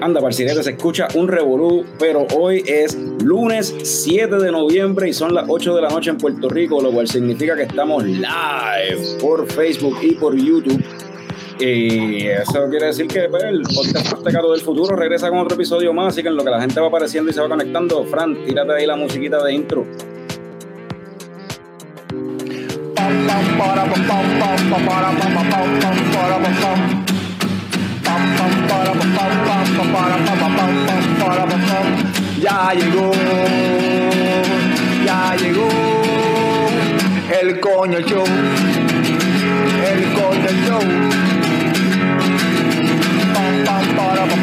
Anda, parcirete, se escucha un revolú, pero hoy es lunes 7 de noviembre y son las 8 de la noche en Puerto Rico, lo cual significa que estamos live por Facebook y por YouTube. Y eso quiere decir que pues, el podcast Aztecato del Futuro regresa con otro episodio más, así que en lo que la gente va apareciendo y se va conectando, Fran, tírate ahí la musiquita de intro. Ya llegó, ya llegó el coño show, el coño show.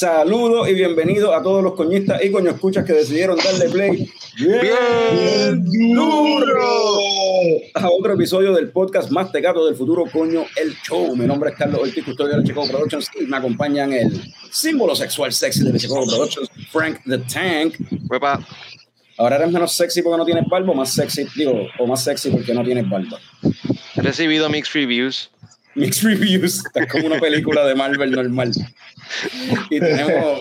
Saludos y bienvenidos a todos los coñistas y coño escuchas que decidieron darle play bien, duro a otro episodio del podcast más tecato del futuro, coño, el show. Mi nombre es Carlos Ortiz, custodio de Chicago Productions y me acompañan el símbolo sexual sexy de Chicago Productions, Frank the Tank. Uepa. Ahora eres menos sexy porque no tienes barba más sexy, digo, o más sexy porque no tienes barba. He recibido mixed reviews. Mixed reviews, está como una película de Marvel normal. Y tenemos,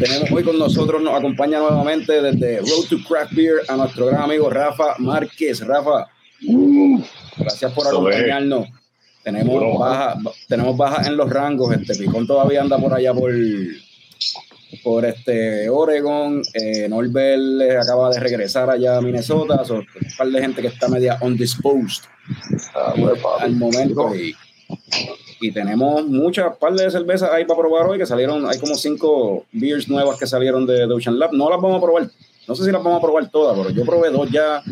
tenemos hoy con nosotros, nos acompaña nuevamente desde Road to Craft Beer a nuestro gran amigo Rafa Márquez. Rafa, gracias por acompañarnos. Tenemos baja, tenemos baja en los rangos. Este Picón todavía anda por allá por, por este Oregon. Eh, Norbert acaba de regresar allá a Minnesota. So, un par de gente que está media undisposed al momento. Y, y tenemos muchas par de cervezas ahí para probar hoy que salieron. Hay como cinco beers nuevas que salieron de, de Ocean Lab. No las vamos a probar. No sé si las vamos a probar todas, pero yo probé dos ya.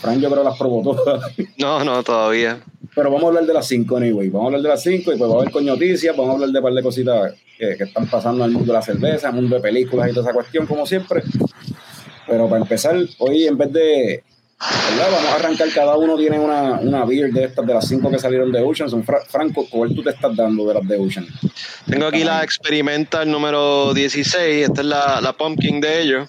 Fran, yo creo las probó todas. No, no, todavía. Pero vamos a hablar de las cinco, anyway. Vamos a hablar de las cinco y pues va a haber con noticias. Vamos a hablar de un par de cositas que, que están pasando en el mundo de la cerveza, en el mundo de películas y toda esa cuestión, como siempre. Pero para empezar, hoy en vez de. ¿Verdad? Vamos a arrancar, cada uno tiene una, una beer de estas, de las cinco que salieron de Ocean. Son Fra- Franco, ¿cuál tú te estás dando de las de Ocean? Tengo aquí la Experimental número 16. Esta es la, la Pumpkin de ellos.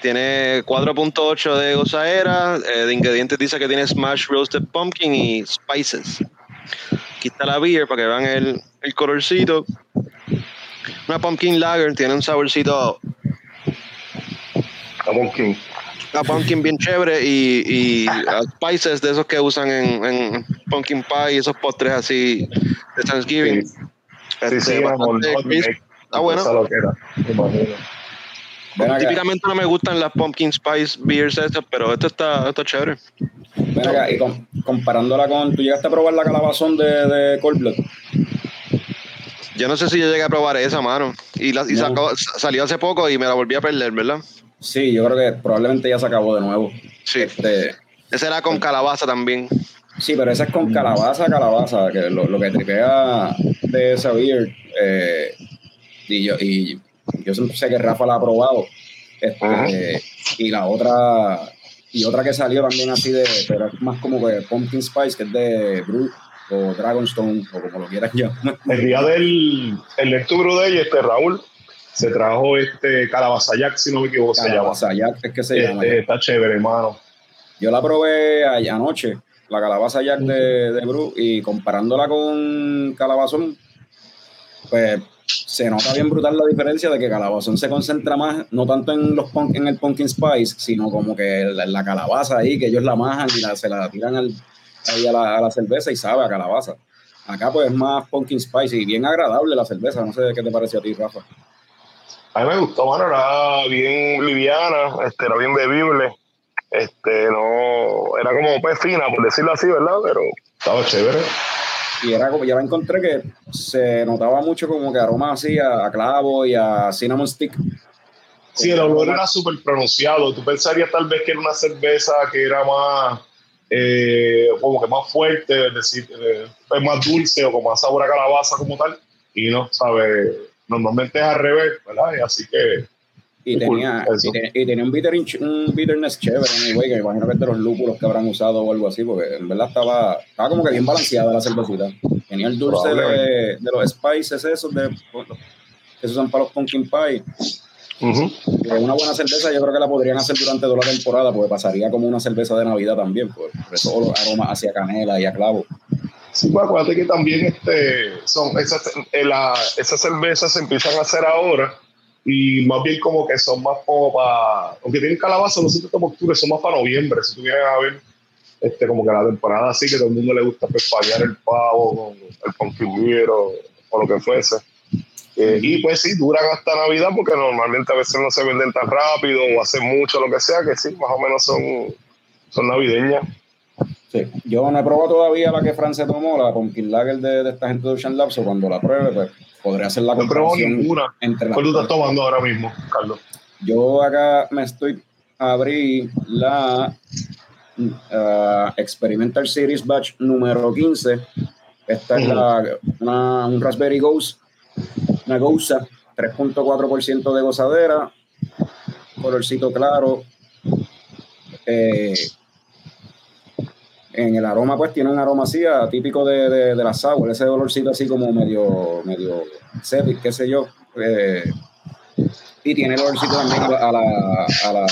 Tiene 4.8 de gozaera. eh, de ingredientes dice que tiene Smash Roasted Pumpkin y Spices. Aquí está la beer para que vean el, el colorcito. Una Pumpkin Lager. Tiene un saborcito La Pumpkin. La pumpkin bien chévere y, y spices de esos que usan en, en pumpkin pie y esos postres así de Thanksgiving. Sí, Este, sí, sí, bastante crisp. cake. Está bueno. Acá, Típicamente no me gustan las pumpkin spice beers estas, pero esto está, esto chévere. ven acá, y com- comparándola con. ¿Tú llegaste a probar la calabazón de, de Cold Blood? Yo no sé si yo llegué a probar esa, mano. Y, la, y No. sacó- salió hace poco y me la volví a perder, ¿verdad? Sí, yo creo que probablemente ya se acabó de nuevo. Sí. Este, Esa era con calabaza también. Sí, pero esa es con calabaza, calabaza, que lo, lo que tripea de esa beer, eh, y yo, y yo siempre sé que Rafa la ha probado, este, y la otra, y otra que salió también así de, pero es más como que Pumpkin Spice, que es de Brut, o Dragonstone, o como lo quieras llamar. El día del el Lecturo Day, este Raúl se trajo este Calabaza Jack, si no me equivoco, se llama. Es que se llama. Este, está chévere, hermano. Yo la probé anoche, la calabaza Jack de, de Bru, y comparándola con calabazón, pues se nota bien brutal la diferencia de que calabazón se concentra más, no tanto en los en el pumpkin spice, sino como que la, la calabaza ahí, que ellos la majan y la- se la tiran al- ahí a la, a la cerveza y sabe a calabaza. Acá pues es más pumpkin spice y bien agradable la cerveza, no sé qué te pareció a ti, Rafa. A mí me gustó, mano, era bien liviana, este, era bien bebible. Este, no, era como pues fina, por decirlo así, ¿verdad? Pero estaba chévere. y era como, ya la encontré que se notaba mucho como que aroma así a, a clavo y a cinnamon stick. Sí, el olor era súper pronunciado. Tú pensarías tal vez que era una cerveza que era más, eh, como que más fuerte, es decir, eh, es más dulce o con más sabor a calabaza como tal. Y no, ¿sabes? Normalmente es al revés, ¿verdad? Y así que Y tenía, y, te- y tenía un, bitter, un bitterness chévere, anyway, que me imagino que es de los lúpulos que habrán usado o algo así, porque en verdad estaba, estaba como que bien balanceada la cervecita. Tenía el dulce de, los spices esos de, que se usan para los pumpkin pie. Que una buena cerveza yo creo que la podrían hacer durante toda la temporada, porque pasaría como una cerveza de Navidad también, por todos los aromas hacia canela y a clavo. Sí, pues acuérdate que también este, son esas, eh, la- esas cervezas se empiezan a hacer ahora y más bien como que son más como para, aunque tienen calabaza, no son tanto octubre, son más para noviembre. Si tú vienes a ver este, como que la temporada así, que todo el mundo le gusta pues, parear el pavo el pumpkin beer o, o lo que fuese. Eh, y pues sí, duran hasta Navidad porque normalmente a veces no se venden tan rápido o hacen mucho, lo que sea, que sí, más o menos son, son navideñas. Sí. Yo no he probado todavía la que Fran se tomó, la Pumpkin Lager de, de esta gente de Ocean Labs, o cuando la pruebe, pues podré hacer la No comparación ninguna. entre ¿Cuál tú estás tomando ahora mismo, Carlos? Yo acá me estoy abrí la ah, Experimental Series Batch número 15. Esta es la, una, un Raspberry Ghost, una Gousa, 3.4% de gozadera, colorcito claro. Eh, en el aroma, pues tiene un aroma así, ah, típico de, de, de la sour, ese olorcito así como medio, medio septic, qué sé yo. Eh, y tiene el olorcito también a la, a la, a la,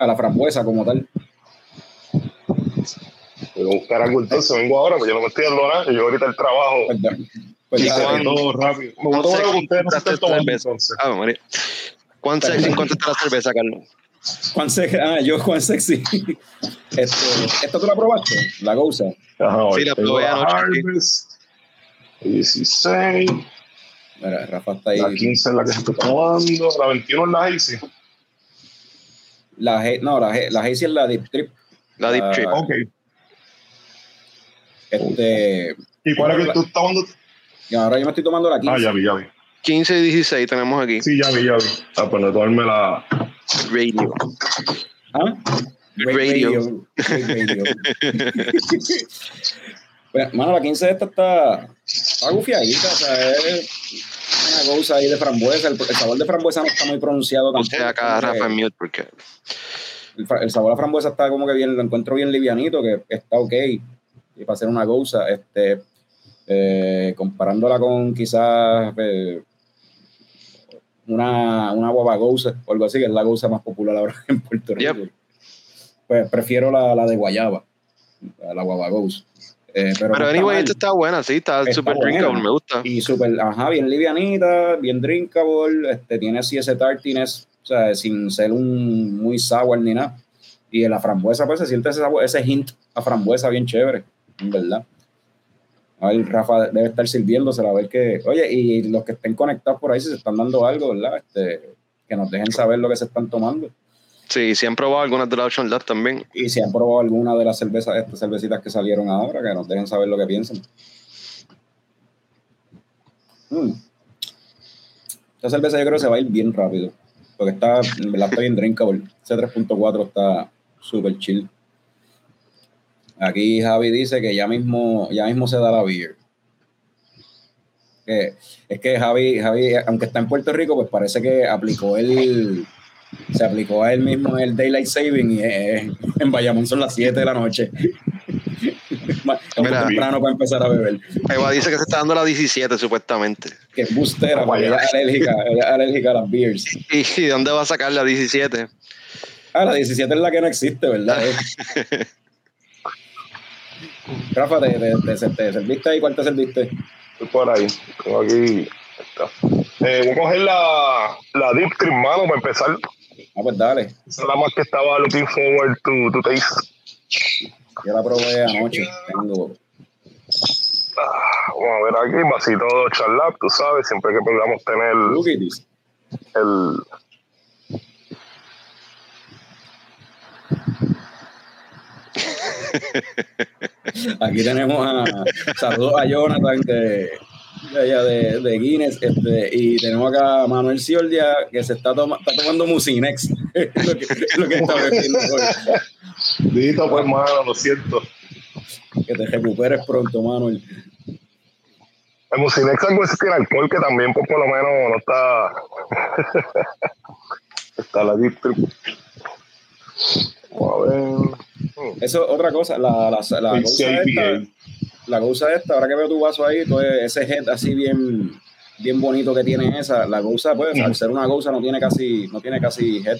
a la frambuesa como tal. Voy a buscar algo entonces, vengo ahora, porque yo no me estoy dando nada, yo ahorita el trabajo. Pues, da- pues y da- hace todo rápido. Me voy a tomar algo que ustedes no se están tomando entonces. Ah, María. ¿Cuán sexy cuánto está la cerveza, Carlos? Juan Se- ah, yo Juan Sexy. Este, ¿Esta tú la probaste? La Gousa. Ajá, Sí, la probé anoche, sí. Harvest, 16, Mira, Rafa está ahí. la 15 es la que se está tomando, la 21 es la Hazy. La no, la, la Hazy es la Deep Trip. La Deep Ah, Trip. Ok. Este, ¿Y cuál es que tú estás tomando? y ahora yo me estoy tomando la 15. Ah, ya vi, ya vi. 15 y 16 tenemos aquí. Sí, ya vi, ya vi. Ah, pues no tomarme la. Radio. ¿Ah? Radio. Radio. Pues, mano, la 15 esta está, está gufiadita, o sea, es una cosa ahí de frambuesa. El, el sabor de frambuesa no está muy pronunciado tampoco. Puse acá Rafa en mute porque el, el sabor a frambuesa está como que bien, lo encuentro bien livianito, que está ok. Y para hacer una goza, este, eh, comparándola con quizás eh, una, una guava goza o algo así, que es la goza más popular ahora en Puerto Rico. Yep. Pues prefiero la, la de guayaba, la, goza. Eh, pero no Pero está anyway, esta está buena, sí, está súper buena. drinkable, me gusta. Y súper, ajá, bien livianita, bien drinkable, este, tiene así ese tartiness, o sea, sin ser un muy sour ni nada. Y en la frambuesa, pues se siente ese, ese hint a frambuesa bien chévere, en verdad. A ver, Rafa debe estar sirviéndosela, a ver que, oye, y los que estén conectados por ahí, si se están dando algo, ¿verdad? Este, que nos dejen saber lo que se están tomando. Sí, sí han probado algunas de la Ocean Lab también. Y si han probado alguna de las cervezas, estas cervecitas que salieron ahora, que nos dejen saber lo que piensan. Mm. Esta cerveza yo creo que se va a ir bien rápido. Porque está, en verdad está bien drinkable. Ese 3.4 está súper chill. Aquí Javi dice que ya mismo, ya mismo se da la beer. Es que Javi, Javi, aunque está en Puerto Rico, pues parece que aplicó el, se aplicó a él mismo el Daylight Saving y eh, en Bayamón son las 7 de la noche. Mira. temprano para empezar a beber. Eva dice que se está dando la 17 supuestamente. Que es bustera, porque ella es alérgica, ella es alérgica a las beers. ¿Y dónde va a sacar la 17? Ah, la 17 es la que no existe, ¿verdad? Rafa, ¿te, te, te- te serviste ahí? ¿Cuál te serviste? Estoy por ahí. Tengo aquí. Está. Eh, voy a coger la, la Deep Trip, mano, para empezar. Ah, pues dale. Esa es la más que estaba looking forward to, to taste. Yo la probé anoche. Tengo. Ah, vamos a ver aquí, vasito de charlap, tú sabes, siempre que podamos tener el. Aquí tenemos a saludos a Jonathan de, de, de, de Guinness este, y tenemos acá a Manuel Ciordia que se está, toma- está tomando Musinex. lo, que, lo que está bebiendo hoy. Dito, pues, mano, lo siento. Que te recuperes pronto, Manuel. El Musinex algo es que alcohol que también, pues, por lo menos no está. está la Deep Eso otra cosa, la, la, la, cosa esta, IPA. la cosa esta, ahora que veo tu vaso ahí, todo ese head así bien, bien bonito que tiene esa, la goza, pues, al ser una goza no tiene casi, no tiene casi head.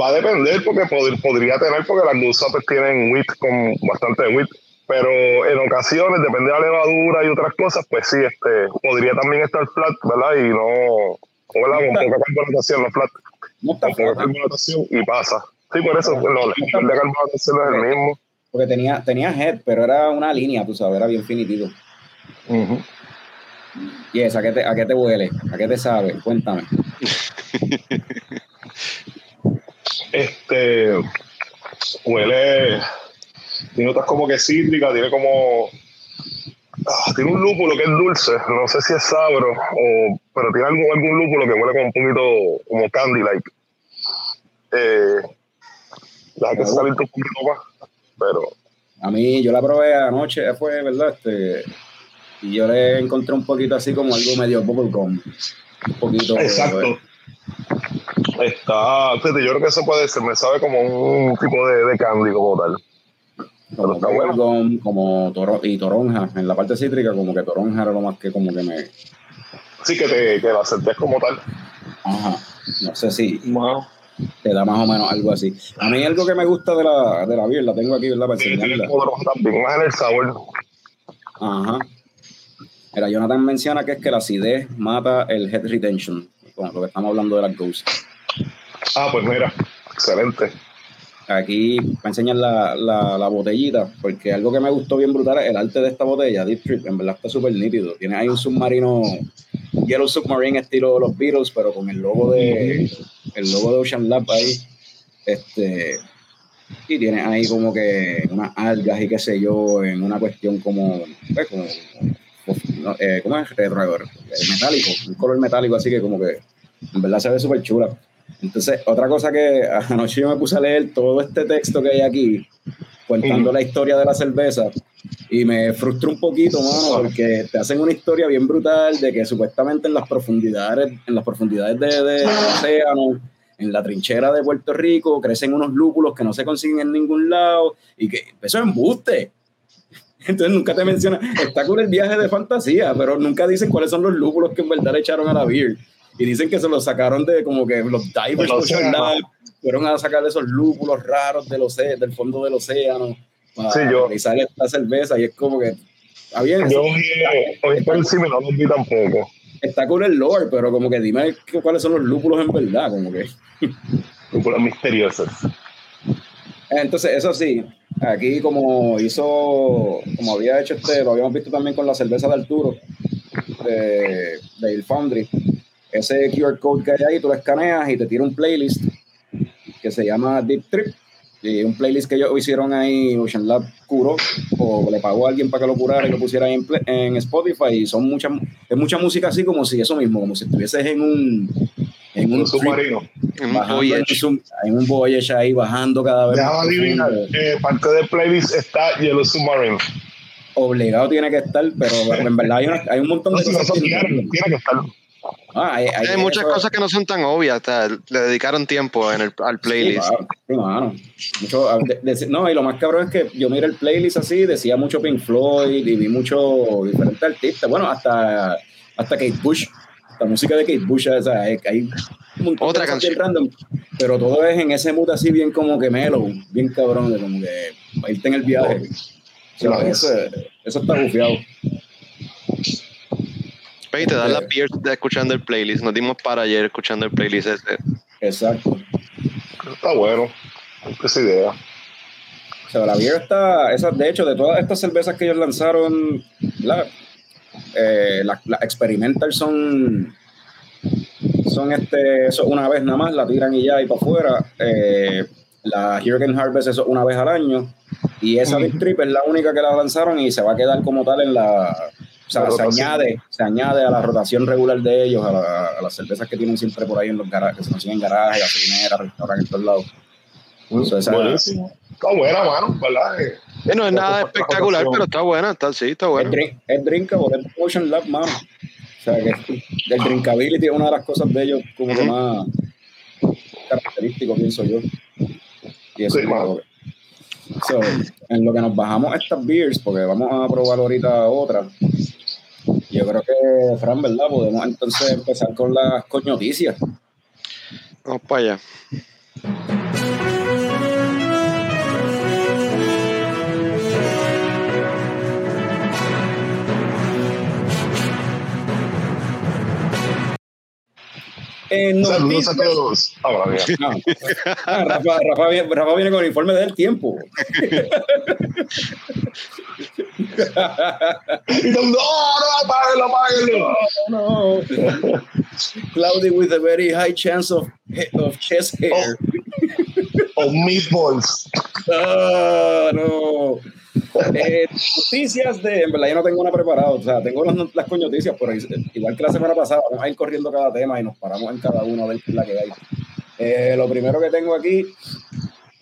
Va a depender porque pod- podría tener, porque las dulces pues, tienen wheat con bastante wheat, pero en ocasiones, depende de la levadura y otras cosas, pues sí, este, podría también estar flat, ¿verdad? Y no, ¿verdad? Con poca carbonatación, no flat, No está con poca ¿eh? carbonatación y pasa. Sí, por eso, no, el nivel de es el mismo. porque tenía, tenía head, pero era una línea, tú sabes, era bien finitito. Ujú. Y esa, ¿a qué te, a qué te huele? ¿A qué te sabe? Cuéntame. Este huele, tiene notas como que cítrica, tiene como ah, tiene un lúpulo que es dulce, no sé si es sabro, o, pero tiene algún, algún lúpulo que huele como un poquito como candy like. Eh, deja que se caliente un poquito más, pero A mí, yo la probé anoche, fue, ¿verdad? Este, y yo le encontré un poquito así como algo medio bubblegum. Un poquito. exacto. Está, fíjate, yo creo que eso puede ser, me sabe como un tipo de, de candy como tal. Como Está bueno. bubblegum, como toro, y toronja. En la parte cítrica, como que toronja era lo más que como que me. Sí, que, te, que la sentías como tal. Ajá. No sé si Wow. Te da más o menos algo así. A mí algo que me gusta de la, de la beer, la tengo aquí, ¿verdad? Para enseñarla. también, más en el sabor. Ajá. Mira, Jonathan menciona que es que la acidez mata el head retention. Con lo que estamos hablando de las ghosts. Ah, pues mira, excelente. Aquí me enseñan la, la, la botellita, porque algo que me gustó bien brutal es el arte de esta botella, Deep Trip, en verdad está súper nítido. Tiene ahí un submarino, Yellow Submarine estilo los Beatles, pero con el logo de el logo de Ocean Lab ahí. Este, y tiene ahí como que unas algas y qué sé yo, en una cuestión como, pues, como, no, eh, ¿cómo es? Retro, eh, metálico, un color metálico así que como que en verdad se ve súper chula. Entonces, otra cosa que anoche yo me puse a leer todo este texto que hay aquí, contando la historia de la cerveza, y me frustró un poquito, mano, porque te hacen una historia bien brutal de que supuestamente en las profundidades, en las profundidades de, de- del océano, en la trinchera de Puerto Rico, crecen unos lúpulos que no se consiguen en ningún lado, y que eso es embuste. Entonces nunca te menciona, está con el viaje de fantasía, pero nunca dicen cuáles son los lúpulos que en verdad le echaron a la beer. Y dicen que se los sacaron de como que los divers. Lab fueron a sacar esos lúpulos raros del, océ- del fondo del océano para Sí, yo- realizar esta cerveza. Y es como que, está bien, Yo vi, oí por encima no los vi tampoco. está con el lore, pero como que dime que- cuáles son los lúpulos en verdad, como que. Lúpulas misteriosas. Entonces, eso sí, aquí como hizo, como había hecho este, lo habíamos visto también con la cerveza de Arturo, de, de Il Foundry, ese QR code que hay ahí, tú lo escaneas y te tira un playlist que se llama Deep Trip, y un playlist que ellos hicieron ahí, Ocean Lab curó, o le pagó a alguien para que lo curara y lo pusiera ahí en, pla- en Spotify, y son mucha, es mucha música así como si eso mismo, como si estuvieses en un... En un Un submarino. Un en, voyage. un, en un voyage ahí bajando cada vez Déjame más adivinar. eh, parte del playlist está Yellow Submarine. obligado tiene que estar, pero en verdad hay, una- hay un montón No, de si cosas. no son que- diarios, tiene que estar. Ah, hay, hay- Hay muchas eso- cosas que no son tan obvias. le dedicaron tiempo en el, al Sí, playlist. claro, sí, mano. Mucho, ah, de- de- no, y lo más cabrón es que yo miré el playlist así, decía mucho Pink Floyd y vi mucho diferentes artistas. Bueno, hasta, hasta Kate Bush, la música de Kate Bush, o sea, hay, un Otra canción. random, pero todo es en ese mood así bien como que mellow, bien cabrón, de como que para irte en el viaje. O sea, Nice. eso, eso está bufiado. Ve y te dan las beers de escuchando el playlist. Nos dimos para ayer escuchando el playlist ese. Exacto. Está bueno. Esa idea. O sea, la beer está, esa, de hecho, de todas estas cervezas que ellos lanzaron, la, eh, la, la experimental son, son este, eso una vez nada más, la tiran y ya y para afuera. Eh, la Hurricane Harvest eso una vez al año. Y esa Big Trip es la única que la lanzaron y se va a quedar como tal en la. O sea, se añade, se añade a la rotación regular de ellos, a, la- a las cervezas que tienen siempre por ahí en los garajes, que se consiguen en garajes, gasolineras, restaurantes, en todos lados. Esa- Buenísimo. Está buena, mano, ¿verdad? Eh, Eh, no es nada espectacular, rotación. pero está buena, está, sí, está Es, buena. drink, es drinkable, es Motion Lab, mano. O sea, que el drinkability es una de las cosas de ellos como que más característico, pienso yo. Y eso Sí, es mano. que- En lo que nos bajamos estas beers, porque vamos a probar ahorita otra. Yo creo que, Fran, ¿verdad? Podemos entonces empezar con las coñoticias. Vamos para allá. En Saludos a todos. Ahora bien. Ah, ah, Rafa, Rafa viene, Rafa viene con el informe del tiempo. Y todo, no, no, apáguenlo, apáguenlo. no. Cloudy with a very high chance of, of chest hair. O meatballs. Ah, no. Eh, noticias de. En verdad, yo no tengo una preparada. O sea, tengo las, las coñoticias, pero igual que la semana pasada, vamos a ir corriendo cada tema y nos paramos en cada uno a ver es la que hay. Eh, lo primero que tengo aquí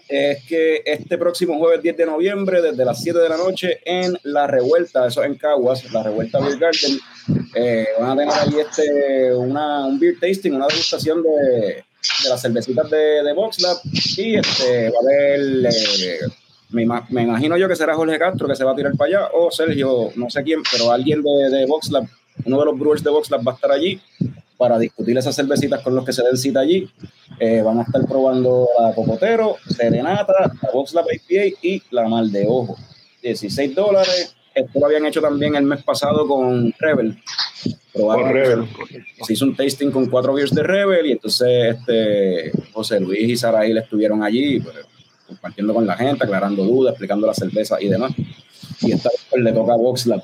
es que este próximo jueves 10 de noviembre, desde las 7 de la noche, en La Revuelta, eso en Caguas, La Revuelta Beer Garden, eh, van a tener allí este, una, un beer tasting, una degustación de, de las cervecitas de, de Box Lab y este, va a haber, eh, me, me imagino yo que será Jorge Castro que se va a tirar para allá, o Sergio, no sé quién, pero alguien de, de Box Lab, uno de los brewers de Box Lab va a estar allí para discutir esas cervecitas con los que se den cita allí. Eh, vamos a estar probando la Cocotero, Serenata, la Box Lab IPA y la Mal de Ojo. 16 dólares. Esto lo habían hecho también el mes pasado con Rebel. Probaron- Con Rebel. Se hizo un tasting con cuatro beers de Rebel y entonces este, José Luis y Saraí estuvieron allí pues, compartiendo con la gente, aclarando dudas, explicando la cerveza y demás. Y esta vez pues, le toca a Box Lab.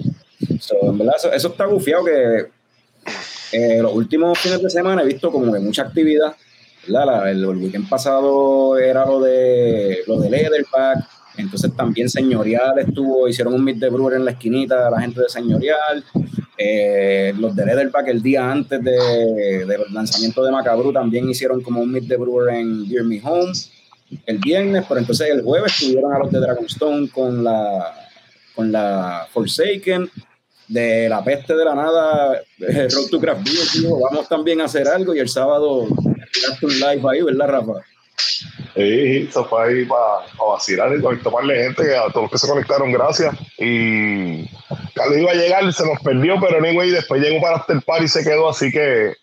So, en verdad, eso, eso está gufiado que eh, los últimos fines de semana he visto como que mucha actividad. ¿verdad? La- el, el weekend pasado era lo de lo de Leatherback, entonces también Señorial estuvo, hicieron un meet de brewer en la esquinita, la gente de Señorial. Eh, los de Leatherback el día antes de, del lanzamiento de Macabru también hicieron como un meet de brewer en Beer Me Home el viernes, pero entonces el jueves estuvieron a los de Dragonstone con la con la Forsaken de la peste de la nada, eh, Road to Craft Beer, vamos también a hacer algo y el sábado tiraste un live ahí, ¿verdad, Rafa? Sí, eso fue ahí para vacilar y para tomarle gente, a todos los que se conectaron, gracias. Y Carlos iba a llegar, se nos perdió, pero anyway, después llegó para After Party y se quedó, así que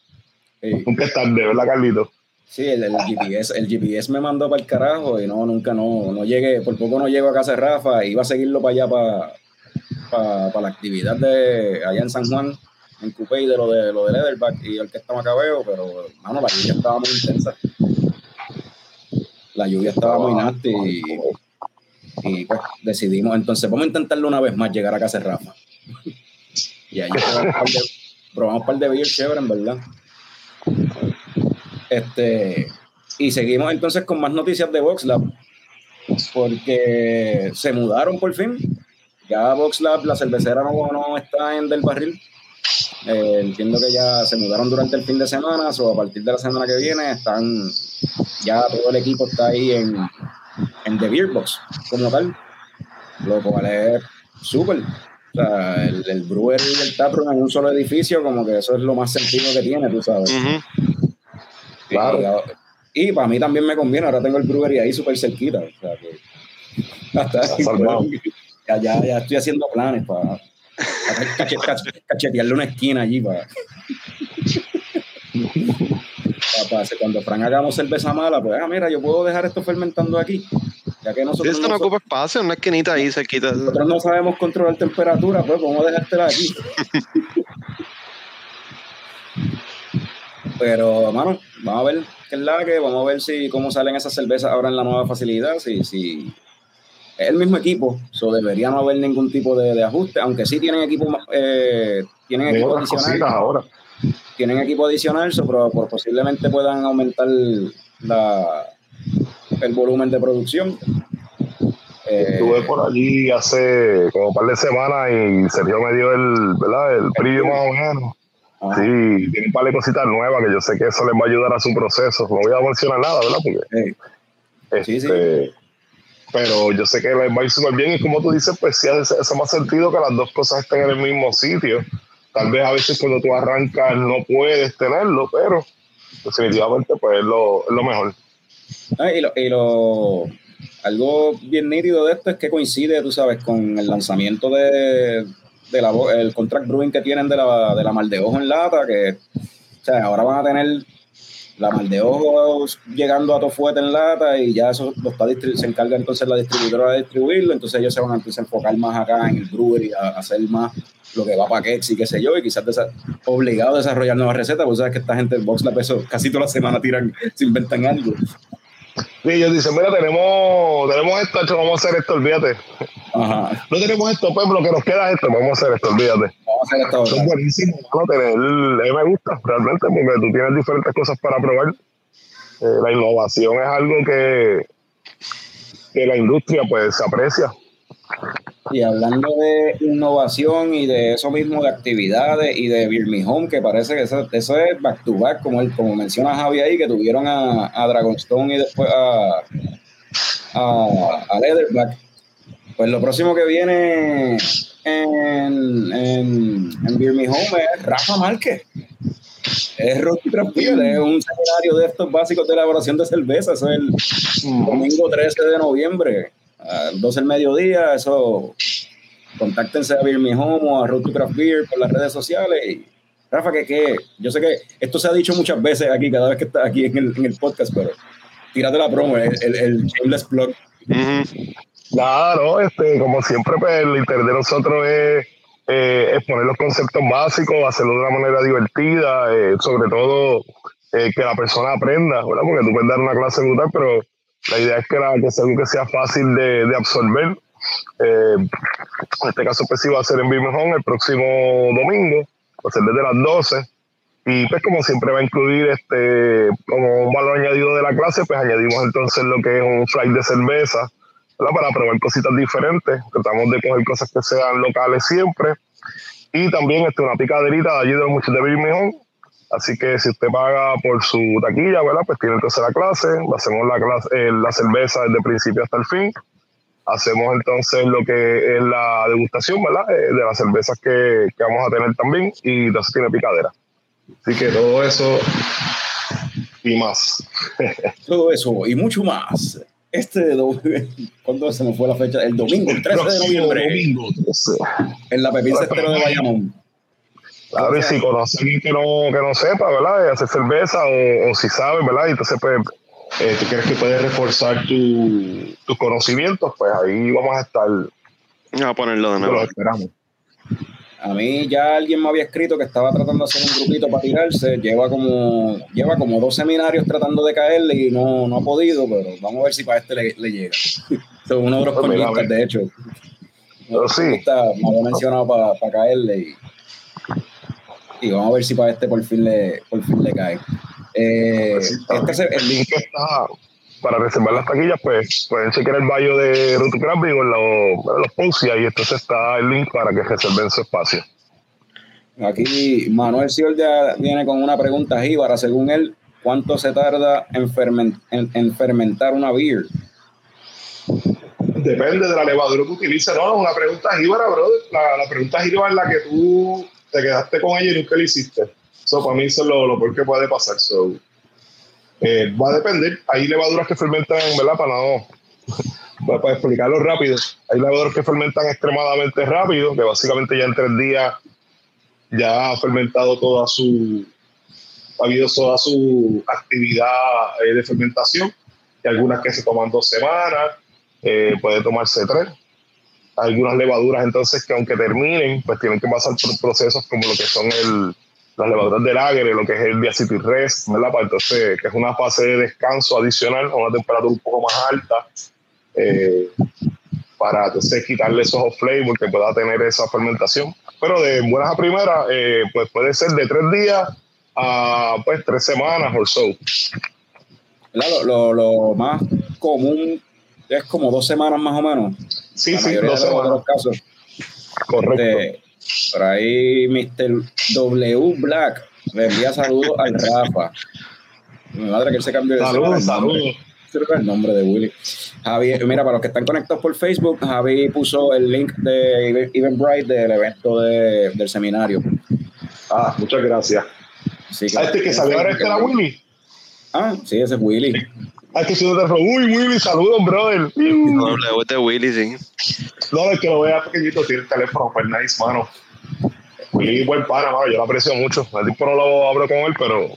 Sí, nunca es tarde, ¿verdad, Carlito? Sí, el, GPS, el GPS me mandó para el carajo y no, nunca, no, no llegué, por poco no llego a casa de Rafa, iba a seguirlo para allá, para, para, la actividad de allá en San Juan, en Coupé de lo de lo de Leatherback y el que está Macabeo, pero mano, la lluvia estaba muy intensa. La lluvia estaba muy nasty y, y pues decidimos, entonces vamos a intentarlo una vez más llegar a casa de Rafa. Y ahí probamos un par de, probamos un chévere, en verdad. Este, y seguimos entonces con más noticias de VoxLab, porque se mudaron por fin. Ya VoxLab, la cervecera no, no está en Del Barril. Eh, entiendo que ya se mudaron durante el fin de semana, o a partir de la semana que viene están, ya todo el equipo está ahí en, en The Beer Box, como tal, lo cual es súper. O sea, el, el brewer y el taproom en un solo edificio, como que eso es lo más sentido que tiene, tú sabes. Ujú. Claro. Y, y para mí también me conviene, ahora tengo el brewery ahí súper cerquita. O sea que hasta ahí, ya, ya, ya estoy haciendo planes para, para cache- cache- cachetearle una esquina allí para, cuando Fran hagamos cerveza mala, pues ah, mira, yo puedo dejar esto fermentando aquí. Ya que nosotros, esto no no, ocupa espacio, una esquinita ahí cerquita. nosotros no sabemos controlar temperatura, pues vamos a dejártela aquí. Pero, mano, vamos a ver qué es la que, vamos a ver si cómo salen esas cervezas ahora en la nueva facilidad, si, si es el mismo equipo, so debería no haber ningún tipo de, de ajuste, aunque sí tienen equipo eh, tienen Hay equipo adicional, ahora. tienen equipo adicional, so, pero, pero posiblemente puedan aumentar la, el volumen de producción. Eh, Estuve por allí hace como un par de semanas y Sergio me dio el, ¿verdad? el preview más o menos. Ajá, Sí, tiene un par de cositas nuevas que yo sé que eso les va a ayudar a su proceso. No voy a mencionar nada, ¿verdad? Porque, eh, Sí, sí. este, Pero yo sé que les va a ir súper bien y como tú dices, pues sí hace, hace más sentido que las dos cosas estén en el mismo sitio. Tal vez a veces cuando tú arrancas no puedes tenerlo, pero definitivamente pues es lo, es lo mejor. Ah, y, lo, y lo- algo bien nítido de esto es que coincide, tú sabes, con el lanzamiento de, de la, el contract brewing que tienen de la, de la mal de ojo en lata, que o sea, ahora van a tener la mal de ojo llegando a Tofuete en lata y ya eso lo está se encarga entonces la distribuidora de distribuirlo, entonces ellos se van a entonces enfocar más acá en el brewery, a, a hacer más lo que va para Kex y qué sé yo, y quizás obligado a desarrollar nuevas recetas, porque sabes que esta gente en Box Lab eso casi toda la semana tiran, se inventan algo. Y ellos dicen, mira, tenemos, tenemos esto, hecho, vamos a hacer esto, olvídate. Ajá. No tenemos esto, pues lo que nos queda es esto, vamos a hacer esto, olvídate. Vamos a hacer esta otra. Es buenísimo, mano, tener, mí me gusta realmente porque tú tienes diferentes cosas para probar. Eh, la innovación es algo que, que la industria pues se aprecia. Y hablando de innovación y de eso mismo, de actividades y de Home, que parece que eso, eso es back to back, como, el, como menciona Javi ahí, que tuvieron a, a Dragonstone y después a, a, a Leatherback. Pues lo próximo que viene en, en, en Home es Rafa Márquez. Es Rocky Traspiel, es un seminario de estos básicos de elaboración de cerveza. Eso es el domingo 13 de noviembre, a las 12 del mediodía. Eso, contáctense a Beer Me Home o a Road to Craft Beer por las redes sociales. Y, Rafa, que, que yo sé que esto se ha dicho muchas veces aquí, cada vez que estás aquí en el, podcast, pero tírate la promo, el, el, el. Claro, este, como siempre, pues el interés de nosotros es eh, exponer los conceptos básicos, hacerlo de una manera divertida, eh, sobre todo eh, que la persona aprenda, ¿verdad? Porque tú puedes dar una clase brutal, pero la idea es que, la, que que sea fácil de, de absorber. Eh, en este caso, pues sí va a ser en Birmingham el próximo domingo, va a ser desde las 12. Y pues como siempre va a incluir este como un valor añadido de la clase, pues añadimos entonces lo que es un flight de cerveza, ¿verdad? para probar cositas diferentes. Tratamos de coger cosas que sean locales siempre. Y también este, una picaderita de allí de los muchachos de Birmingham. Así que si usted paga por su taquilla, ¿verdad? Pues tiene la clase, hacemos la, clase, eh, la cerveza desde el principio hasta el fin. Hacemos entonces lo que es la degustación, ¿verdad? Eh, de las cervezas que, que vamos a tener también. Y entonces tiene picadera. Así que todo eso y más. Todo eso y mucho más. Este, do- ¿cuándo se me fue la fecha? El domingo, el 13 de noviembre, domingo, 13. en la Pepín Cestero de Bayamón. Claro, y si conoce a alguien que no, que no sepa, ¿verdad? De hacer cerveza o, o si sabe, ¿verdad? Y entonces, pues, eh, tú quieres que puedes reforzar tu- tus conocimientos, pues ahí vamos a estar, Vamos a ponerlo de los nuevo. esperamos. A mí ya alguien me había escrito que estaba tratando de hacer un grupito para tirarse. Lleva como, lleva como dos seminarios tratando de caerle y no, no ha podido, pero vamos a ver si para este le, le llega. Es uno de los Pues de hecho. Pero sí. Está- me había mencionado para caerle y, y vamos a ver si para este por fin le, por fin le cae. Eh, Pues sí, este el link que está para reservar las taquillas, pues pueden chequear el bio de Ruto Crabby o en los, los posts y ahí entonces está el link para que reserven su espacio. Aquí Manuel Siol ya viene con una pregunta jíbara. Según él, ¿cuánto se tarda en, fermen- en- en fermentar una beer? Depende de la levadura que utilices. No, no, una pregunta jíbara, brother. La, la pregunta jíbara es la que tú te quedaste con ella y nunca la hiciste. Eso para mí eso es lo, lo peor que puede pasar. So, eh, va a depender. Hay levaduras que fermentan, ¿verdad? Para no. Para explicarlo rápido, hay levaduras que fermentan extremadamente rápido, que básicamente ya en tres días ya ha fermentado toda su. Ha habido toda su actividad eh, de fermentación. Y algunas que se toman dos semanas, eh, puede tomarse tres. Algunas levaduras entonces que aunque terminen, pues tienen que pasar por procesos como lo que son el, las levaduras del agre, lo que es el diacetyl rest, ¿verdad? Para entonces, que es una fase de descanso adicional a una temperatura un poco más alta, eh, para entonces quitarle esos off flavor que pueda tener esa fermentación. Pero de buenas a primeras, eh, pues puede ser de tres días a pues tres semanas o so. Lo más común es como dos semanas más o menos. Sí, la sí, de los semanas. casos. Correcto. Este, por ahí Mr. W Black le envía saludos al Rafa. Mi madre que él se cambió de Saludos, saludos. El nombre de Willy. Javi, mira, para los que están conectados por Facebook, Javi puso el link de Eventbrite del evento de- del seminario. Ah, muchas gracias. Así Ah, este que salió ahora este era Willy. Ah, sí, ese es Willy. Ah, este sí te Uy, Willy, saludos, brother. W de Willy, sí. No, el que lo vea pequeñito tiene el teléfono, pues nice, mano. Willy, buen pana, mano, yo lo aprecio mucho. El tipo no lo hablo con él, pero,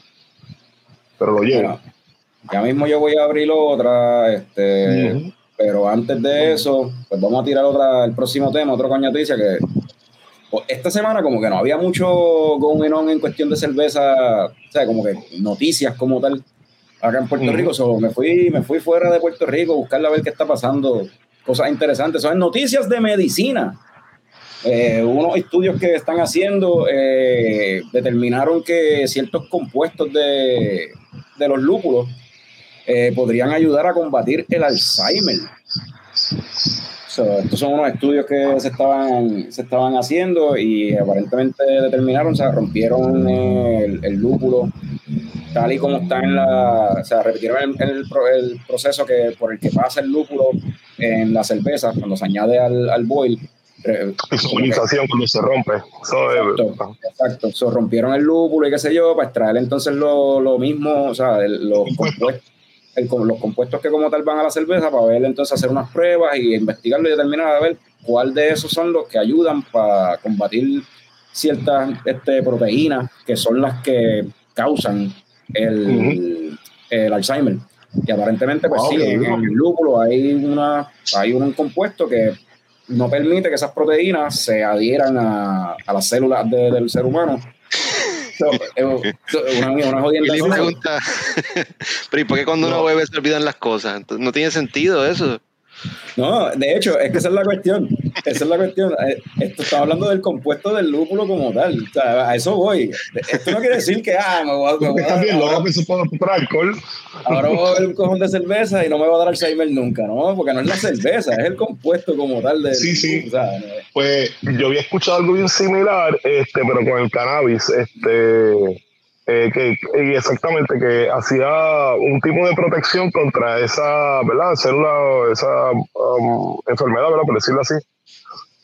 pero lo llevo. Ya mismo yo voy a abrir otra, este, pero antes de eso, pues vamos a tirar otra, el próximo tema, otro coño noticia que pues, esta semana como que no había mucho going on en cuestión de cerveza, o sea, como que noticias como tal acá en Puerto. Rico, so, me fui me fui fuera de Puerto Rico a buscar a ver qué está pasando, cosas interesantes, son noticias de medicina. Eh, unos estudios que están haciendo eh, determinaron que ciertos compuestos de, de los lúpulos eh, podrían ayudar a combatir el Alzheimer. So, estos son unos estudios que se estaban, se estaban haciendo y aparentemente determinaron, o sea, rompieron el, el lúpulo tal y como está en la, o sea, repitieron el, el pro- el proceso que, por el que pasa el lúpulo en la cerveza cuando se añade al, al boil. Organización cuando se rompe. Eso es- Exacto, exacto. So, rompieron el lúpulo y qué sé yo, para extraer entonces lo, lo mismo, o sea, el- los, Compuesto. compuestos, los compuestos que como tal van a la cerveza para ver entonces hacer unas pruebas y investigarlo y determinar a ver cuál de esos son los que ayudan para combatir ciertas este, proteínas que son las que causan el, el Alzheimer. Y aparentemente, pues Wow, sí, en el lúpulo hay, una, hay un compuesto que no permite que esas proteínas se adhieran a, a las células de- del ser humano. So, una, una jodienda pregunta, pero ¿y por qué cuando uno bebe se olvidan las cosas? Entonces, no tiene sentido eso. No, de hecho, es que esa es la cuestión. Esa es la cuestión. Eh, Esto está hablando del compuesto del lúpulo como tal. O sea, a eso voy. Esto no quiere decir que, ah, me voy a, me voy a- Está bien ahora, por alcohol. ahora voy a beber un cojón de cerveza y no me va a dar Alzheimer nunca, ¿no? Porque no es la cerveza, es el compuesto como tal del. Sí, sí. O sea, no- Pues yo había escuchado algo bien similar, este, pero con el cannabis, este, eh, que, y exactamente que hacía un tipo de protección contra esa, ¿verdad? Célula, esa um, enfermedad, ¿verdad? Por decirlo así.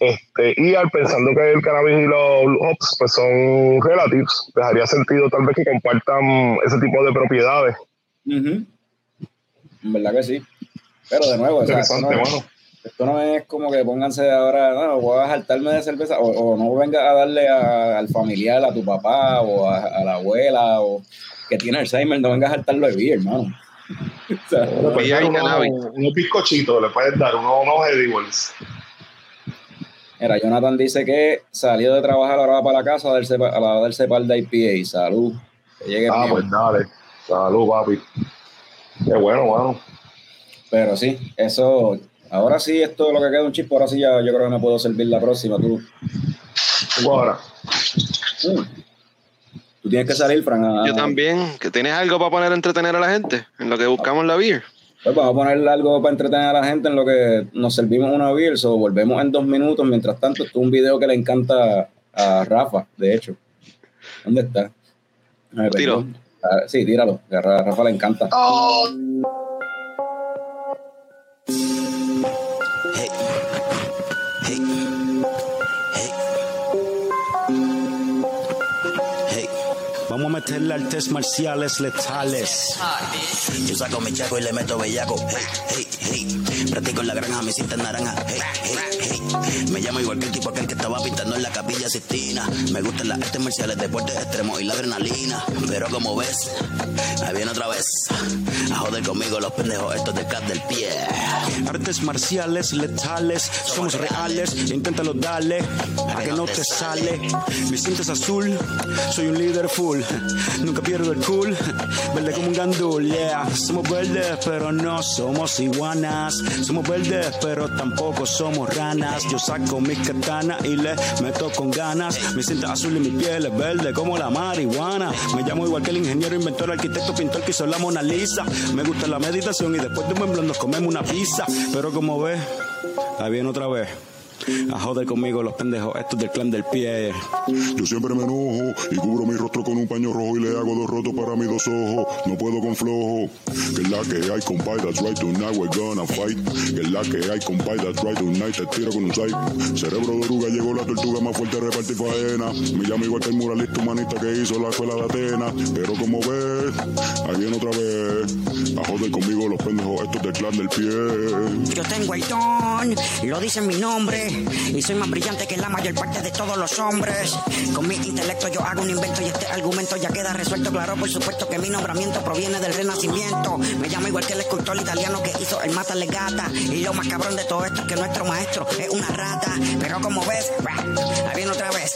Este, y al pensando que el cannabis y los hops pues son relatives, dejaría sentido tal vez que compartan ese tipo de propiedades. Ujú. En verdad que sí. Pero de nuevo, o sea, no es. Esto no es como que pónganse ahora, no, voy a saltarme de cerveza, o, o no venga a darle a- al familiar, a tu papá, o a, a la abuela, o que tiene Alzheimer, no vengas a saltarlo de beer, hermano. O sea, Le puedes Beer dar y unos, unos bizcochitos, le puedes dar unos, unos edibles. Mira, Jonathan dice que salió de trabajar, ahora va para la casa a darse, a la- a darse par de IPA. Salud. Que llegue Ah, pues dale. Salud, papi. Qué bueno, mano. Pero sí, eso. Ahora sí, esto es lo que queda un chip. Ahora sí, ya yo creo que me puedo servir la próxima. Tú, ahora. Mm. tú tienes que salir, Fran. a- Yo también, que tienes algo para poner a entretener a la gente en lo que buscamos la beer. Pues vamos a poner algo para entretener a la gente en lo que nos servimos una beer. So, volvemos en dos minutos. Mientras tanto, esto es un video que le encanta a Rafa, de hecho. ¿Dónde está? Ay, Tiro. Sí, tíralo. A Ra- Rafa le encanta. Hey, Vamos a meterle artes marciales letales. Yo saco mi chaco y le meto bellaco. Hey, hey, hey. Practico en la granja, mi cinta naranja. Hey, hey, hey. Me llamo igual que el tipo aquel que estaba pintando en la capilla Sistina. Me gustan las artes marciales, deportes extremos y la adrenalina. Pero como ves, ahí viene otra vez. A joder conmigo los pendejos estos de cat del pie. Artes marciales letales, somos reales. Inténtalo darle, a que no te sale. Mi cinta es azul, soy un líder full. Nunca pierdo el cool, verde como un gandul. Somos verdes, pero no somos iguanas. Somos verdes, pero tampoco somos ranas. Yo saco mis katanas y le meto con ganas. Mi cinta azul y mi piel es verde como la marihuana. Me llamo igual que el ingeniero, inventor, arquitecto, pintor que hizo la Mona Lisa. Me gusta la meditación y después de un buen blond nos comemos una pizza. Pero como ves, ahí viene otra vez. A joder conmigo los pendejos estos del clan del pie. Yo siempre me enojo y cubro mi rostro con un paño rojo y le hago dos rotos para mis dos ojos. No puedo con flojo. Que es la que hay, compadre, that's right, tonight we're gonna fight. Que es la que hay, compadre, that's right, tonight te tiro con un side. Cerebro de oruga, llegó la tortuga más fuerte, repartir faena. Igual que el muralista humanista que hizo la escuela de Atenas. Pero como ves, ahí viene otra vez. A joder conmigo los pendejos estos del clan del pie. Yo tengo el don, lo dice mi nombre. Y soy más brillante que la mayor parte de todos los hombres. Con mi intelecto yo hago un invento y este argumento ya queda resuelto. Claro, por supuesto que mi nombramiento proviene del renacimiento. Me llamo igual que el escultor italiano que hizo el mata legata. Y lo más cabrón de todo esto es que nuestro maestro es una rata. Pero como ves, ahí viene otra vez.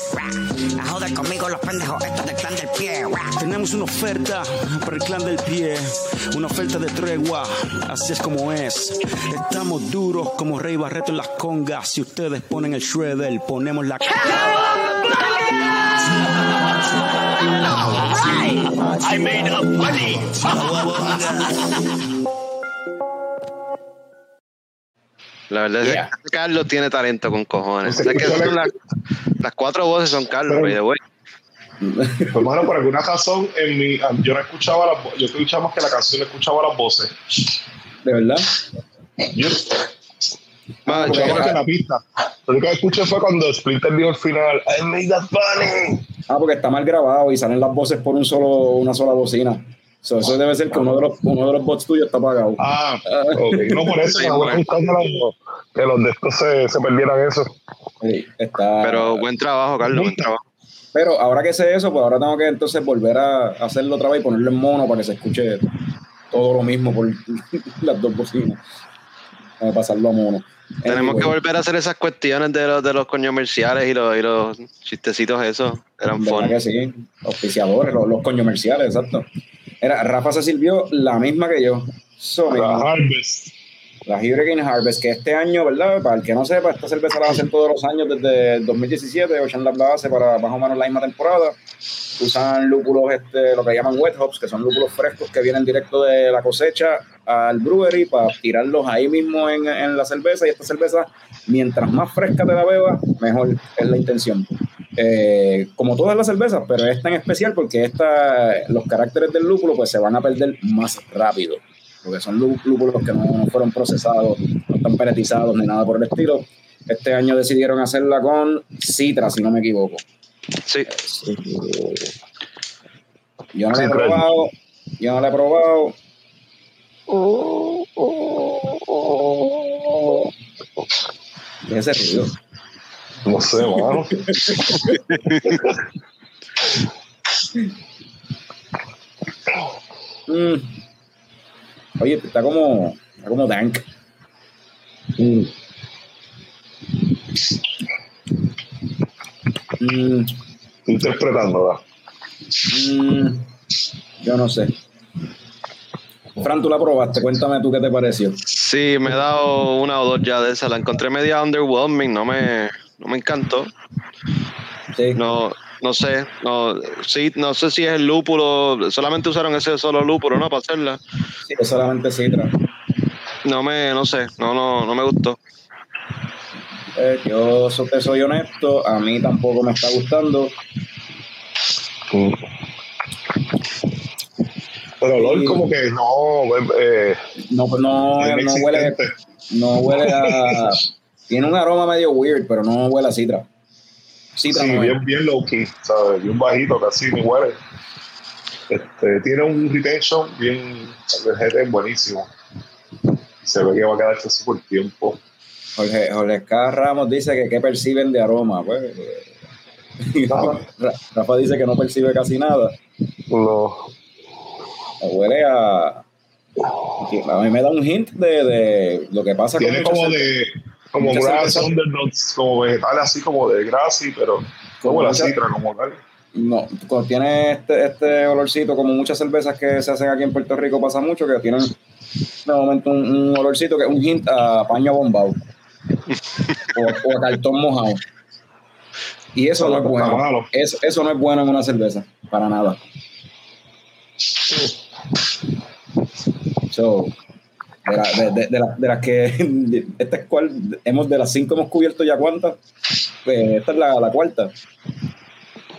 A joder conmigo los pendejos estos del clan del pie. Tenemos una oferta para el clan del pie, una oferta de tregua, así es como es. Estamos duros como Rey Barreto en las congas. Si ustedes ponen el shredder, ponemos la. I made up money. La verdad es Yeah. que Carlos tiene talento con cojones. O se sea, que son la- las, cuatro voces son Carlos, Pero- by the way. Pues, mano, por alguna razón, en mi, yo no escuchaba las yo escuchaba más que la canción, escuchaba las voces. De verdad. Yo Que la pista. Lo único que escuché fue cuando Splinter dijo al final, I made that funny. Ah, porque está mal grabado y salen las voces por un solo, una sola bocina. So, eso debe ser que uno de los, uno de los bots tuyos está apagado. Ah, ok. No por eso, Sí, bueno. que los de estos se, se perdieran eso. Sí, está, pero buen trabajo, Carlos, buen trabajo. Pero ahora que sé eso, pues ahora tengo que entonces volver a hacerlo otra vez y ponerlo en mono para que se escuche todo lo mismo por las dos bocinas. A pasarlo a mono. Tenemos que Anyway, volver a hacer esas cuestiones de los, de los comerciales y los, y los chistecitos esos. Eran ¿Verdad fun. que sí? Auspiciadores, los, los comerciales, exacto. Era, Rafa se sirvió la misma que yo. So. Harvest. La Hurricane Harvest, que este año, ¿verdad? Para el que no sepa, esta cerveza la hacen todos los años desde el 2017, Ocean Lab la hace para más o menos la misma temporada. Usan lúpulos, este, lo que llaman wet hops, que son lúpulos frescos que vienen directo de la cosecha al brewery para tirarlos ahí mismo en, en la cerveza. Y esta cerveza, mientras más fresca te la bebas, mejor es la intención. Eh, como todas las cervezas, pero esta en especial porque esta, los caracteres del lúpulo pues se van a perder más rápido porque son lú- lúpulos que no, no fueron procesados, no están peletizados ni nada por el estilo. Este año decidieron hacerla con citra, si no me equivoco. Sí. Yo no la he probado, yo no la he probado. ¿Qué es ese ruido? No sé, mano. Mm. Oye, está como, está como dank. Mm. Mm, Interpretándola. mm, yo no sé. Fran, tú la probaste, cuéntame tú qué te pareció. Sí, me he dado una o dos ya de esas. La encontré media underwhelming, no me, no me encantó. Sí. No, no sé, no, sí, no sé si es el lúpulo, solamente usaron ese solo lúpulo, ¿no? Para hacerla. Sí, es solamente citra. No me, no sé, no, no, no me gustó. Eh, yo te soy honesto, a mí tampoco me está gustando. Mm. Pero el olor como que no, eh, No, pues no, no huele, no huele a. Tiene un aroma medio weird, pero no huele a citra. Sí, bien, bien low key, ¿sabes? Bien bajito, casi ni huele. Este, tiene un retention bien, el GT es buenísimo. Se ve que va a quedarse así por tiempo. Jorge, Jorge K. Ramos dice que qué perciben de aroma. Pues, Rafa dice que no percibe casi nada. No, Huele a. A mí me da un hint de, de lo que pasa tiene con como de como undernotes, como vegetales así como de grassy, pero como la citra como tal. no, cuando tiene este, este olorcito, como muchas cervezas que se hacen aquí en Puerto Rico, pasa mucho que tienen de momento un, un olorcito que es un hint a paño bombado o, o a cartón mojado. Y eso no es bueno. Eso, eso no es bueno en una cerveza, para nada. So, de, de- de- de la- de las que, esta es cual, hemos, de las cinco hemos cubierto ya cuántas, pues esta es la, la cuarta.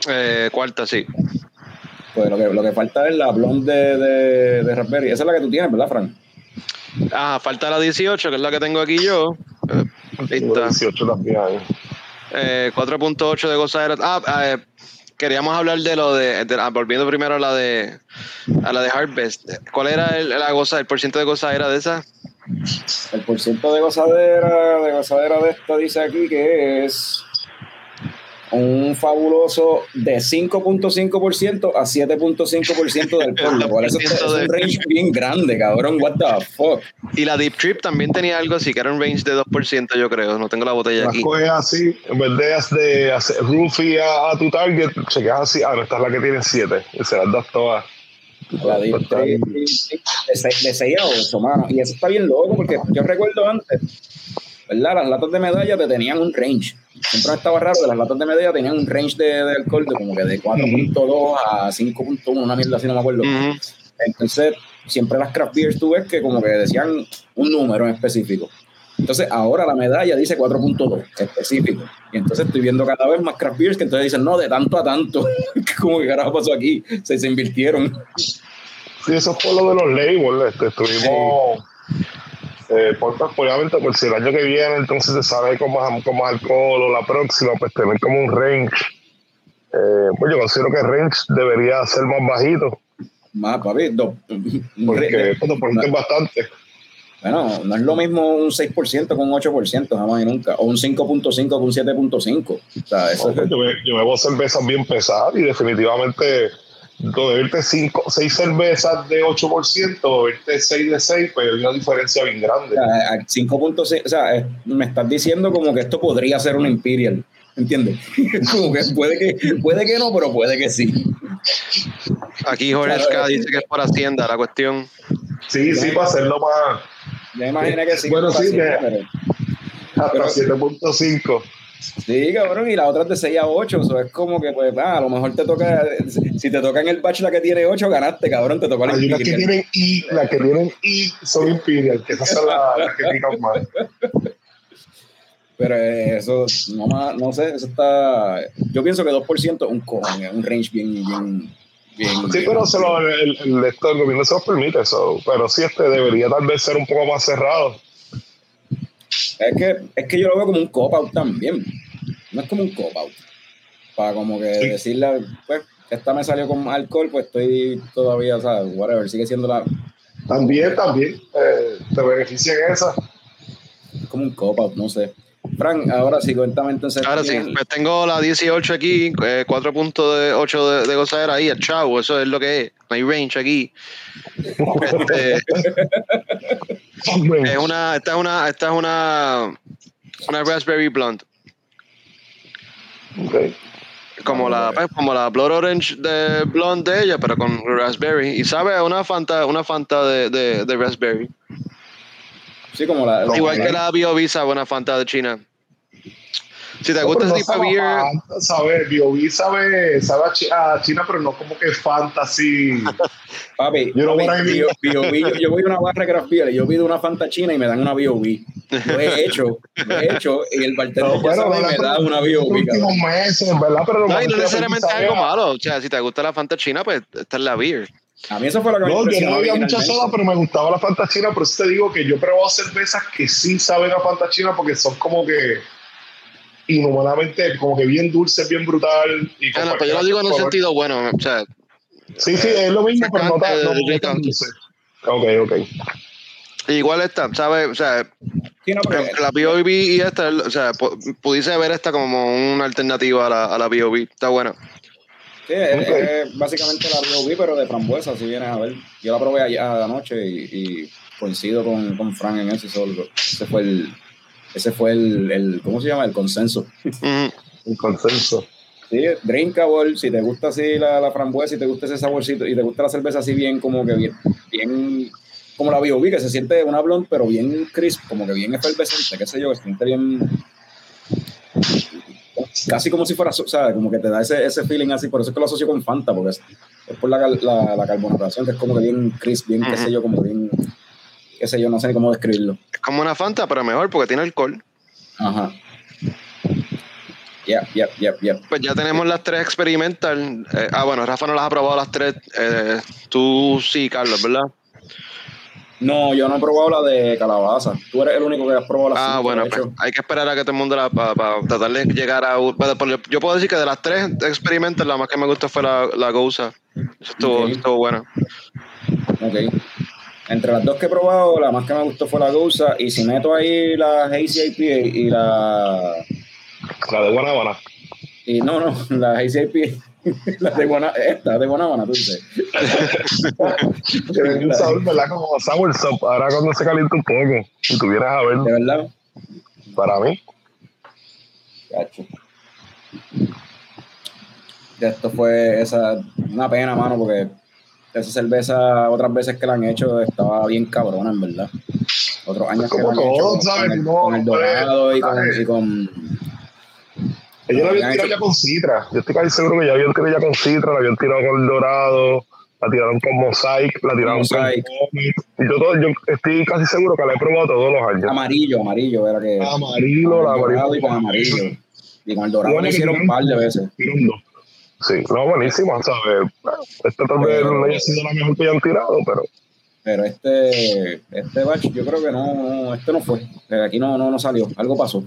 Eh, cuarta, sí. Pues lo que, lo que falta es la blonde de, de, de Raspberry. Esa es la que tú tienes, ¿verdad, Frank? Ah, falta la 18, que es la que tengo aquí yo. Eh, está. 18 también ahí. Eh, 4.8 de gozadera. Ah, ah, eh, queríamos hablar de lo de, volviendo primero a la de a la de Harvest. ¿Cuál era el, la goza, el porciento de gozadera de esa? El porciento de gozadera, de gozadera de esta dice aquí que es un fabuloso de 5.5% a 7.5% del alcohol. Por eso es, un range bien grande, cabrón. What the fuck. Y la Deep Trip también tenía algo así, que era un range de 2%, yo creo. No tengo la botella Las aquí. coges así, en vez de, hacer- hacer roofie a, a tu target, chequeas así, ah, no, esta es la que tiene 7, y se las das todas. La Deep Trip, de 6 a 8, mano. Y eso está bien loco porque yo recuerdo antes, ¿verdad? Las latas de medalla te tenían un range. Siempre estaba raro que las latas de medalla tenían un range de, de alcohol de como que de 4.2 a 5.1, una mierda así, no me acuerdo. Entonces, siempre las craft beers tú ves que como que decían un número en específico. Entonces, ahora la medalla dice 4.2 específico. Y entonces estoy viendo cada vez más craft beers que entonces dicen, no, de tanto a tanto. como que carajo pasó aquí? Se, se invirtieron. Sí, eso fue lo de los labels. Este, estuvimos, eh, por, pues, obviamente, por si el año que viene entonces te sale con más, con más alcohol o la próxima, pues tener como un range. Eh, pues yo considero que el range debería ser más bajito, Más, papi, dos. porque pues, por es bastante. Bueno, no es lo mismo un 6% con un 8%, jamás y nunca. O un 5.5 con un 7.5. O sea, eso No, es... yo, be- yo bebo cervezas bien pesadas y definitivamente de beberte cinco, seis cervezas de 8% o beberte 6 de 6, pues hay una diferencia bien grande. O sea, a 5.6, o sea, eh, me estás diciendo como que esto podría ser una Imperial, ¿entiendes? como que puede que puede que no, pero puede que sí. Aquí Jorge Claro, Ska eh. dice que es por Hacienda la cuestión. Sí, sí, para hacerlo más me imaginé que sí. Bueno, sí, pero- hasta Pero- 7.5. sí, cabrón, y la otra es de 6 a 8, eso es como que, pues, ah, a lo mejor te toca, si te toca en el batch la que tiene 8, ganaste, cabrón, te tocó la Hay unas que Imperial. tienen I, las que tienen I son Imperial, que esas son las, las que pican más. Pero eso, no, más, no sé, eso está, yo pienso que 2% es un cojón, es un range bien, bien, bien. Sí, bien- pero se lo, el, el, el gobierno se lo permite, eso. pero sí este debería tal vez ser un poco más cerrado. Es que, es que yo lo veo como un cop-out también. No es como un cop-out. Para como que Sí. decirle, pues, esta me salió con alcohol, pues estoy todavía, ¿sabes? Whatever, sigue siendo la, También, también, eh, te beneficia en esa. como un cop-out, no sé. Frank, ahora sí, cuéntame entonces. Ahora sí, ¿quién- pues tengo la 18 aquí, eh, 4.8 de, de gozadera ahí, el chavo, eso es lo que es. Hay range aquí. Este, es una, esta es una, esta es una, una raspberry blonde. Ok. Como la, pues, como la Blood Orange de blonde de ella, pero con raspberry. Y sabe una Fanta, una Fanta de, de, de raspberry. Sí, como la. Igual que la sabe una Fanta de China. Si te No, gusta pero ese no tipo de beer, Fanta, sabe, B.O.B. sabe, sabe a, Chi- a China, pero no como que fantasy. Papi, You know papi, yo, yo voy a una barra de craft beer yo pido una Fanta china y me dan una B.O.B. Lo he hecho, lo he hecho y el bartender No, ya bueno, no, me no, da una los B.O.B. últimos meses, ¿verdad? Pero no, y no necesariamente es algo malo. O sea, si te gusta la Fanta China, pues esta es la beer. A mí eso fue lo que me No, yo no bebía mucha soda, pero me gustaba la Fanta China. Por eso te digo que yo he probado cervezas que sí saben a Fanta China porque son como que inhumanamente, como que bien dulces, bien brutal. Y Ah, no, pues yo lo digo en un sentido bueno. O sea, Sí, sí, es lo mismo, pero no tan, no, no dulce. Ok, ok. igual esta, ¿sabes? O sea, Sí, no, pero- la B.O.B. y esta, o sea, pu- pudiese ver esta como una alternativa a la, a la B.O.B. Está buena. Sí, es, es básicamente la B.O.B., pero de frambuesa, si vienes a ver. Yo la probé ayer anoche y, y coincido con, con Frank en eso. solo- Ese fue el, ese fue el, el, ¿cómo se llama? El consenso. Ujú. Un consenso. Sí, drinkable, si te gusta así la, la frambuesa, si te gusta ese saborcito y te gusta la cerveza así bien, como que bien, bien como la B.O.B., que se siente una blonde, pero bien crisp, como que bien efervescente, qué sé yo, que se siente bien, casi como si fuera, ¿sabes? Como que te da ese, ese feeling así, por eso es que lo asocio con Fanta, porque es, es por la, la, la carbonatación, que es como que bien crisp, bien, qué sé yo, como bien, qué sé yo, no sé ni cómo describirlo. Es como una Fanta, pero mejor porque tiene alcohol. Ajá. Yep, yep, yep, yep. Pues ya tenemos las tres experimental. Eh, ah, bueno, Rafa no las ha probado las tres. Eh, tú sí, Carlos, ¿verdad? No, yo no he probado la de calabaza. Tú eres el único que has probado la Ah, cinco, bueno, pues hay que esperar a que todo el mundo la para tratar de llegar a. por- yo puedo decir que de las tres experimental, la más que me gustó fue la, la Gousa. Eso estuvo, estuvo bueno. Ok. Entre las dos que he probado, la más que me gustó fue la Gousa. Y si meto ahí la Hazy IPA y la. La de Guanábana. Y no, no, la Hazy IPA. La de Guanábana, esta de Guanábana, tú dices. Tiene un sabor, ¿verdad? Como sour sop. Ahora cuando se calienta un poco, si tuvieras a ver, De verdad. para mí. Cacho. Esto fue esa, una pena, mano, porque esa cerveza, otras veces que la han hecho, estaba bien cabrona, en verdad. Otros años que Como la han todo, hecho ¿sabes? con el, No, con el hombre, dorado y con, y con Ellos la habían tirado ya con Citra. Yo estoy casi seguro que ya habían tirado ya con Citra, la habían tirado con el Dorado, la tiraron con Mosaic, la tiraron Mosaic. con yo, todo- yo estoy casi seguro que la he probado todos los años. amarillo, amarillo, era que. Amarillo, la amarillo. y con amarillo. Y con el dorado que hicieron un par de veces. tiraron dos. Sí, no, buenísima, ¿sabes? Esta tal vez no haya sido la mejor que hayan tirado, pero Pero este, este batch, yo creo que no, no, este no fue. Eh, Aquí no, no, no salió. Algo pasó.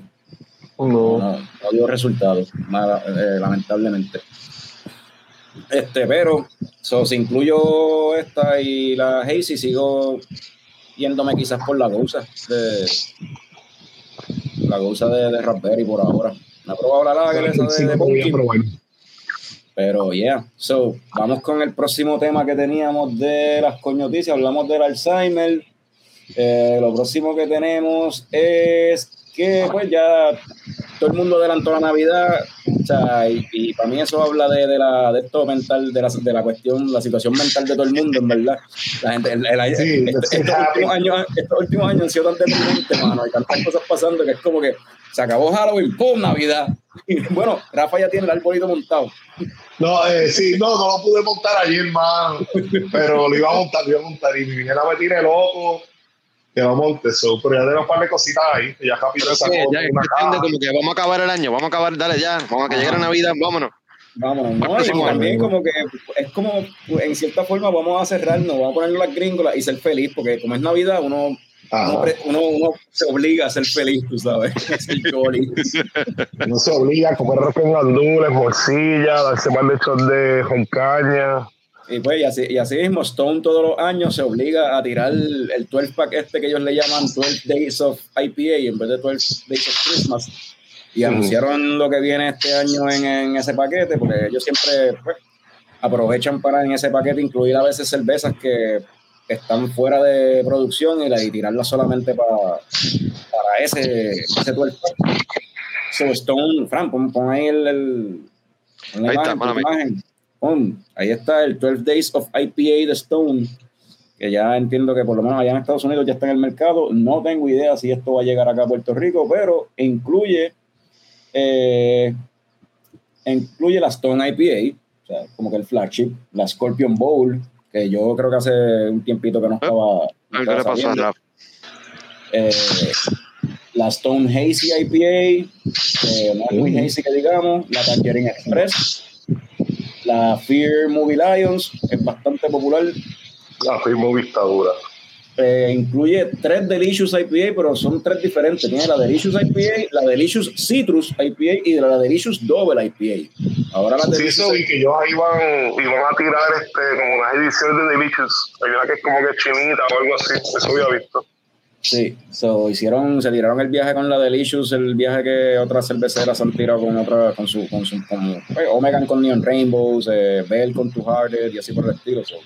No, no. no, no dio resultados, mala- eh, lamentablemente. Este, pero, so, si incluyo esta y la Hazy, sigo yéndome quizás por la Gousa de la Gousa de, de Raspberry por ahora. No he probado la Lager esa de, de no podía Pumpkin, probar. Pero yeah. So, vamos con el próximo tema que teníamos de las coñoticias. Hablamos del Alzheimer. Eh, lo próximo que tenemos es que, pues, ya todo el mundo adelantó la Navidad. O sea, y, y para mí eso habla de, de la, de esto mental, de la, de la cuestión, la situación mental de todo el mundo, en verdad. La gente, el- el- Sí, este- estos, últimos años, estos últimos años han sido tan deprimentes, mano. Hay tantas cosas pasando que es como que se acabó Halloween, ¡pum! Navidad. Bueno, Rafa ya tiene el arbolito montado. No, eh, sí, no, no lo pude montar ayer, mano. Pero lo iba a montar, lo iba a montar. Y mi niñera me tiene loco que lo monte. So, pero ya tengo un par de cositas ahí. que Ya rápido sacó sí, ya, una caja. como que vamos a acabar el año, vamos a acabar, dale ya, vamos a que llegue la Navidad, vámonos. Vámonos, ¿no? Y también como que es como, en cierta forma, vamos a cerrarnos, vamos a ponernos las gringolas y ser feliz, porque como es Navidad, uno, uno, uno, uno se obliga a ser feliz, tú sabes, a ser jolly. No se obliga a comer arroz con gandules, morcilla, darse par de shots de joncaña. Y pues, y así, y así mismo, Stone todos los años se obliga a tirar el, el 12 pack este que ellos le llaman 12 Days of IPA en vez de 12 Days of Christmas. Y anunciaron lo que viene este año en, en ese paquete, porque ellos siempre pues, aprovechan para en ese paquete incluir a veces cervezas que están fuera de producción y, la, y tirarlas solamente para, para ese, ese 12 pack. So, Stone, Fran, pon, pon ahí el, el una Ahí está, imagen. Pon, ahí está el 12 Days of IPA de Stone, que ya entiendo que por lo menos allá en Estados Unidos ya está en el mercado. No tengo idea si esto va a llegar acá a Puerto Rico, pero incluye eh, incluye la Stone IPA, o sea, como que el flagship, la Scorpion Bowl, que yo creo que hace un tiempito que no estaba. no estaba le pasó a saliendo. Rafa. Eh, la Stone Hazy IPA, que no es muy hazy que digamos, la Tangerine Express, la Fear Movie Lions, es bastante popular, La firma dictadura. Eh, incluye tres Delicious IPA, pero son tres diferentes. Tiene la Delicious IPA, la Delicious Citrus IPA y la Delicious Double IPA. Ahora la Sí, Delicious eso vi que ellos ahí iban, iban a tirar este, como unas ediciones de Delicious. Hay una que es como que chinita o algo así. Eso había visto. Sí, so, hicieron, se tiraron el viaje con la Delicious, el viaje que otras cerveceras han tirado con otra, con su, con su, con, pues, Omegan con Neon Rainbows, eh, Bell con Two Hearted y así por el estilo. so.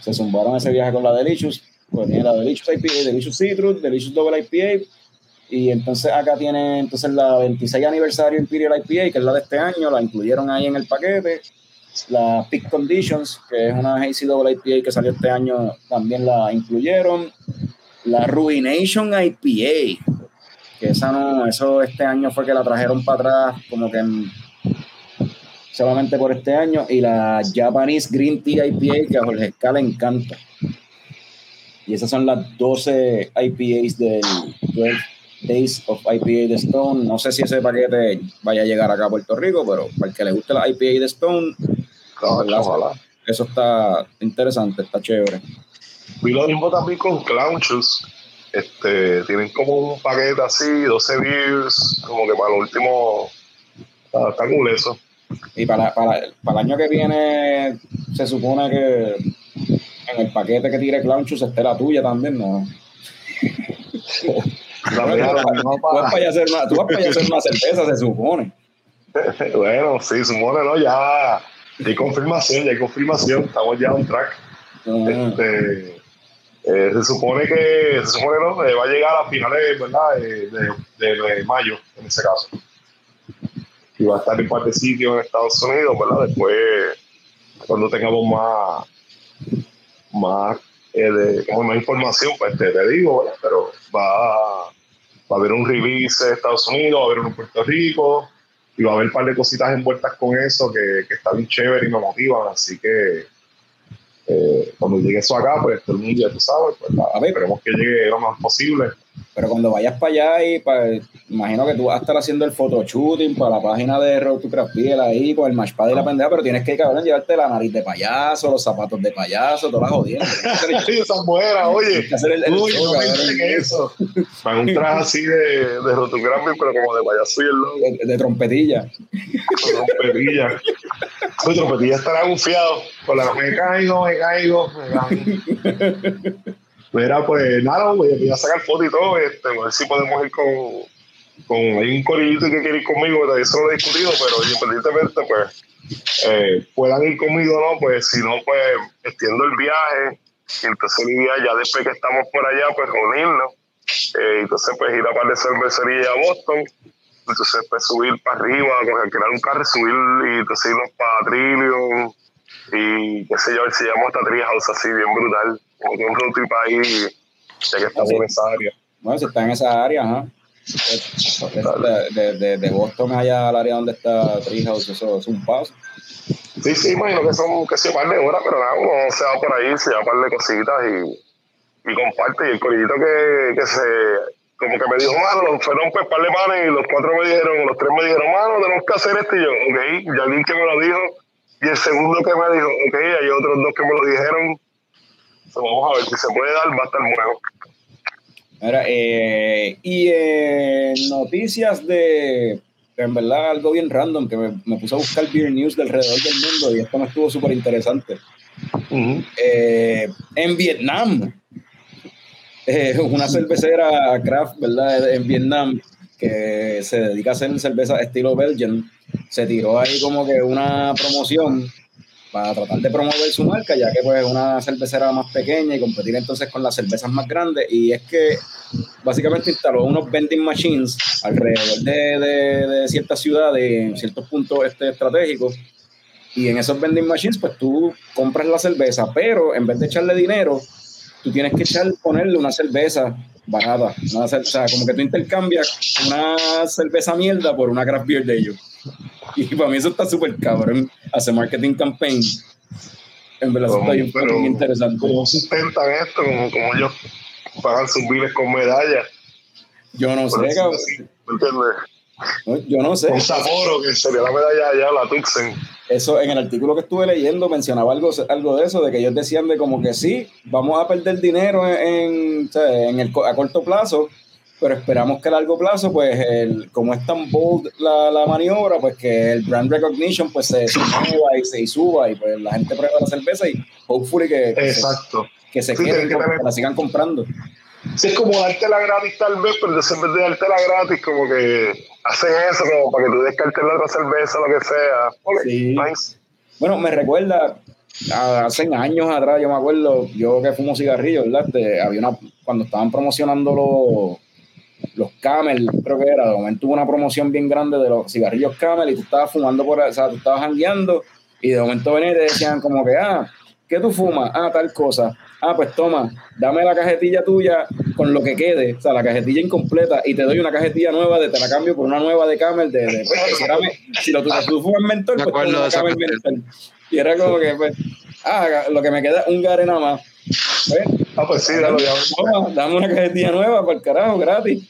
Se zumbaron ese viaje con la Delicious, pues tiene la Delicious IPA, Delicious Citrus, Delicious Double IPA Y entonces acá tiene entonces la 26 aniversario Imperial IPA, que es la de este año, la incluyeron ahí en el paquete. La Peak Conditions, que es una Hazy Double IPA que salió este año, también la incluyeron. La Ruination IPA, que esa no, eso este año fue que la trajeron para atrás, como que en- solamente por este año. Y la Japanese Green Tea IPA, que a Jorge Escala encanta. Y esas son las 12 IPAs del 12 Days of IPA de Stone. No sé si ese paquete vaya a llegar acá a Puerto Rico, pero para el que le guste la IPA de Stone, Ojalá, ojalá. eso está interesante, está chévere. Vi lo mismo también con Clownchus. Este, tienen como un paquete así, 12 beers, como que para lo último. Está, está cool eso. Y para, para, para el año que viene, se supone que en el paquete que tire Clownchus esté la tuya también, ¿no? Tú vas para- hacer una, tú vas para allá a hacer una cerveza, se supone. bueno, sí, supone, ¿no? Ya hay confirmación, ya hay confirmación. Estamos ya on track. Ah, Este, eh, se supone que, se supone, ¿no? Eh, va a llegar a finales, ¿verdad? Eh, de, de- de mayo, en ese caso. Y va a estar en un par de sitios en Estados Unidos, ¿verdad? Después, cuando tengamos más, más, eh, de, como más información, pues te, te digo, ¿verdad? Pero va a, va a haber un release en Estados Unidos, va a haber uno en Puerto Rico, y va a haber un par de cositas envueltas con eso que, que está bien chévere y me motivan, así que eh, cuando llegue eso acá, pues todo el mundo ya tú sabes, pues nada, A ver. esperemos que llegue lo más posible. Pero cuando vayas para allá, y imagino que tú vas a estar haciendo el photoshooting para la página de Road to Craft ahí, con el mashpad y la pendeja, pero tienes que, cabrón, llevarte la nariz de payaso, los zapatos de payaso, todas las el- Esa buena, oye. Uy, no que eso. Van un traje así de, de rotogrammy, pero como de payaso y el logo, de, de trompetilla. con trompetilla. Uy, trompetilla estará bufiado. Con la me caigo, me caigo, me caigo. Mira, pues nada, voy a, sacar foto y todo, este, a ver si podemos ir con, con hay un corillito que quiere ir conmigo, todavía eso lo he discutido, pero independientemente, pues, eh, puedan ir conmigo no, pues si no, pues extiendo el viaje, y entonces la idea ya después que estamos por allá, pues reunirnos, eh, entonces pues ir a par de cervecería a Boston, entonces pues subir para arriba, crear un carro, subir y entonces irnos para Trillium, y qué sé yo, a ver si llegamos hasta Treehouse así bien brutal, como que un ahí, ya que estamos en esa área. Bueno, si está en esa área, ajá. De, de, de, de Boston allá al área donde está Treehouse, eso es un paso. Sí, sí, imagino que son que sé, un par de horas, pero nada, uno se va por ahí, se un par de cositas y, y comparte. Y el corillito que, que se, como que me dijo, mano, fueron pues par de panes y los cuatro me dijeron, los tres me dijeron, mano, tenemos que hacer esto. Y yo, ok, ya alguien que me lo dijo. Y el segundo que me dijo, ok, hay otros dos que me lo dijeron. Vamos a ver si se puede dar, va a estar bueno. Mira, eh, y eh, noticias de, en verdad, algo bien random, que me, me puse a buscar beer news de alrededor del mundo y esto me estuvo súper interesante. Eh, en Vietnam, eh, una cervecera craft, ¿verdad? En Vietnam, que se dedica a hacer cerveza estilo Belgian, se tiró ahí como que una promoción para tratar de promover su marca, ya que pues es una cervecera más pequeña y competir entonces con las cervezas más grandes. Y es que básicamente instaló unos vending machines alrededor de, de, de ciertas ciudades, en ciertos puntos este, estratégicos. Y en esos vending machines, pues tú compras la cerveza, pero en vez de echarle dinero, tú tienes que echar, ponerle una cerveza barata. Una o sea, como que tú intercambias una cerveza mierda por una craft beer de ellos. Y para mí eso está súper cabrón. Hace marketing campaign. En verdad, eso está bien Pero, interesante. ¿Cómo sustentan esto? Como, como ellos pagan sus biles con medallas. Yo no Por sé, cabrón. así, ¿Me entiendes? Yo no sé. Un Sapporo, que sería la medalla allá, la Tuxen. Eso, en el artículo que estuve leyendo mencionaba algo, algo de eso, de que ellos decían de como que sí, vamos a perder dinero en, en, el, a corto plazo, pero esperamos que a largo plazo, pues, el, como es tan bold la, la maniobra, pues que el brand recognition pues se, se mueva y se y suba y pues la gente prueba la cerveza y hopefully que, que, se, Exacto. que se Sí, queden, que la sigan comprando. Sí, es como dártela gratis tal vez, pero entonces en vez de dártela gratis, como que hacen eso como para que tú descartes la otra cerveza, lo que sea. Sí. nice. Bueno, me recuerda, hace años atrás, yo me acuerdo, yo que fumo cigarrillos, ¿verdad? Este, había una, cuando estaban promocionando los, los Camel, creo que era, de momento hubo una promoción bien grande de los cigarrillos Camel y tú estabas fumando por o sea, tú estabas jangueando y de momento venían y te decían como que, ah, ¿qué tú fumas? Ah, tal cosa. Ah, pues toma, dame la cajetilla tuya con lo que quede, o sea, la cajetilla incompleta y te doy una cajetilla nueva, de, te la cambio por una nueva de Camel, de, de pues, si, era me- si lo tú, tú fumas mentor, Me pues una Camel mentor. Y era como que, pues, ah, lo que me queda un gare nada más. Pues, Ah, pues sí, dale, toma, dame una cajetilla nueva para el carajo, gratis.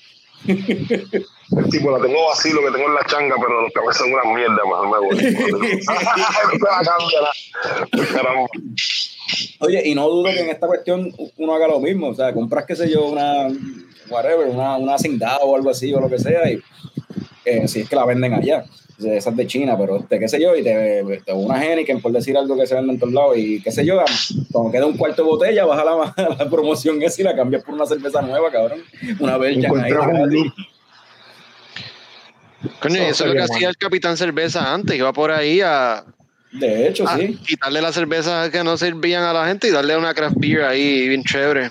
El tipo, la tengo vacío, que tengo en la changa, pero los cabezas son una mierda, mejor me voy. Caramba. Oye, y no dudo que en esta cuestión uno haga lo mismo. O sea, compras, qué sé yo, una, whatever, una, una o algo así o lo que sea, y eh, si es que la venden allá. Esas de China, pero este, qué sé yo, y te, te una Heineken, por decir algo que se vende en todos lados, y qué sé yo, cuando queda un cuarto de botella, baja la, la promoción esa y la cambias por una cerveza nueva, cabrón. Una Belgian ahí. Coño, Eso eso es lo que hacía el Capitán Cerveza antes, iba por ahí a, De hecho, a sí. quitarle las cervezas que no servían a la gente y darle una craft beer ahí bien chévere.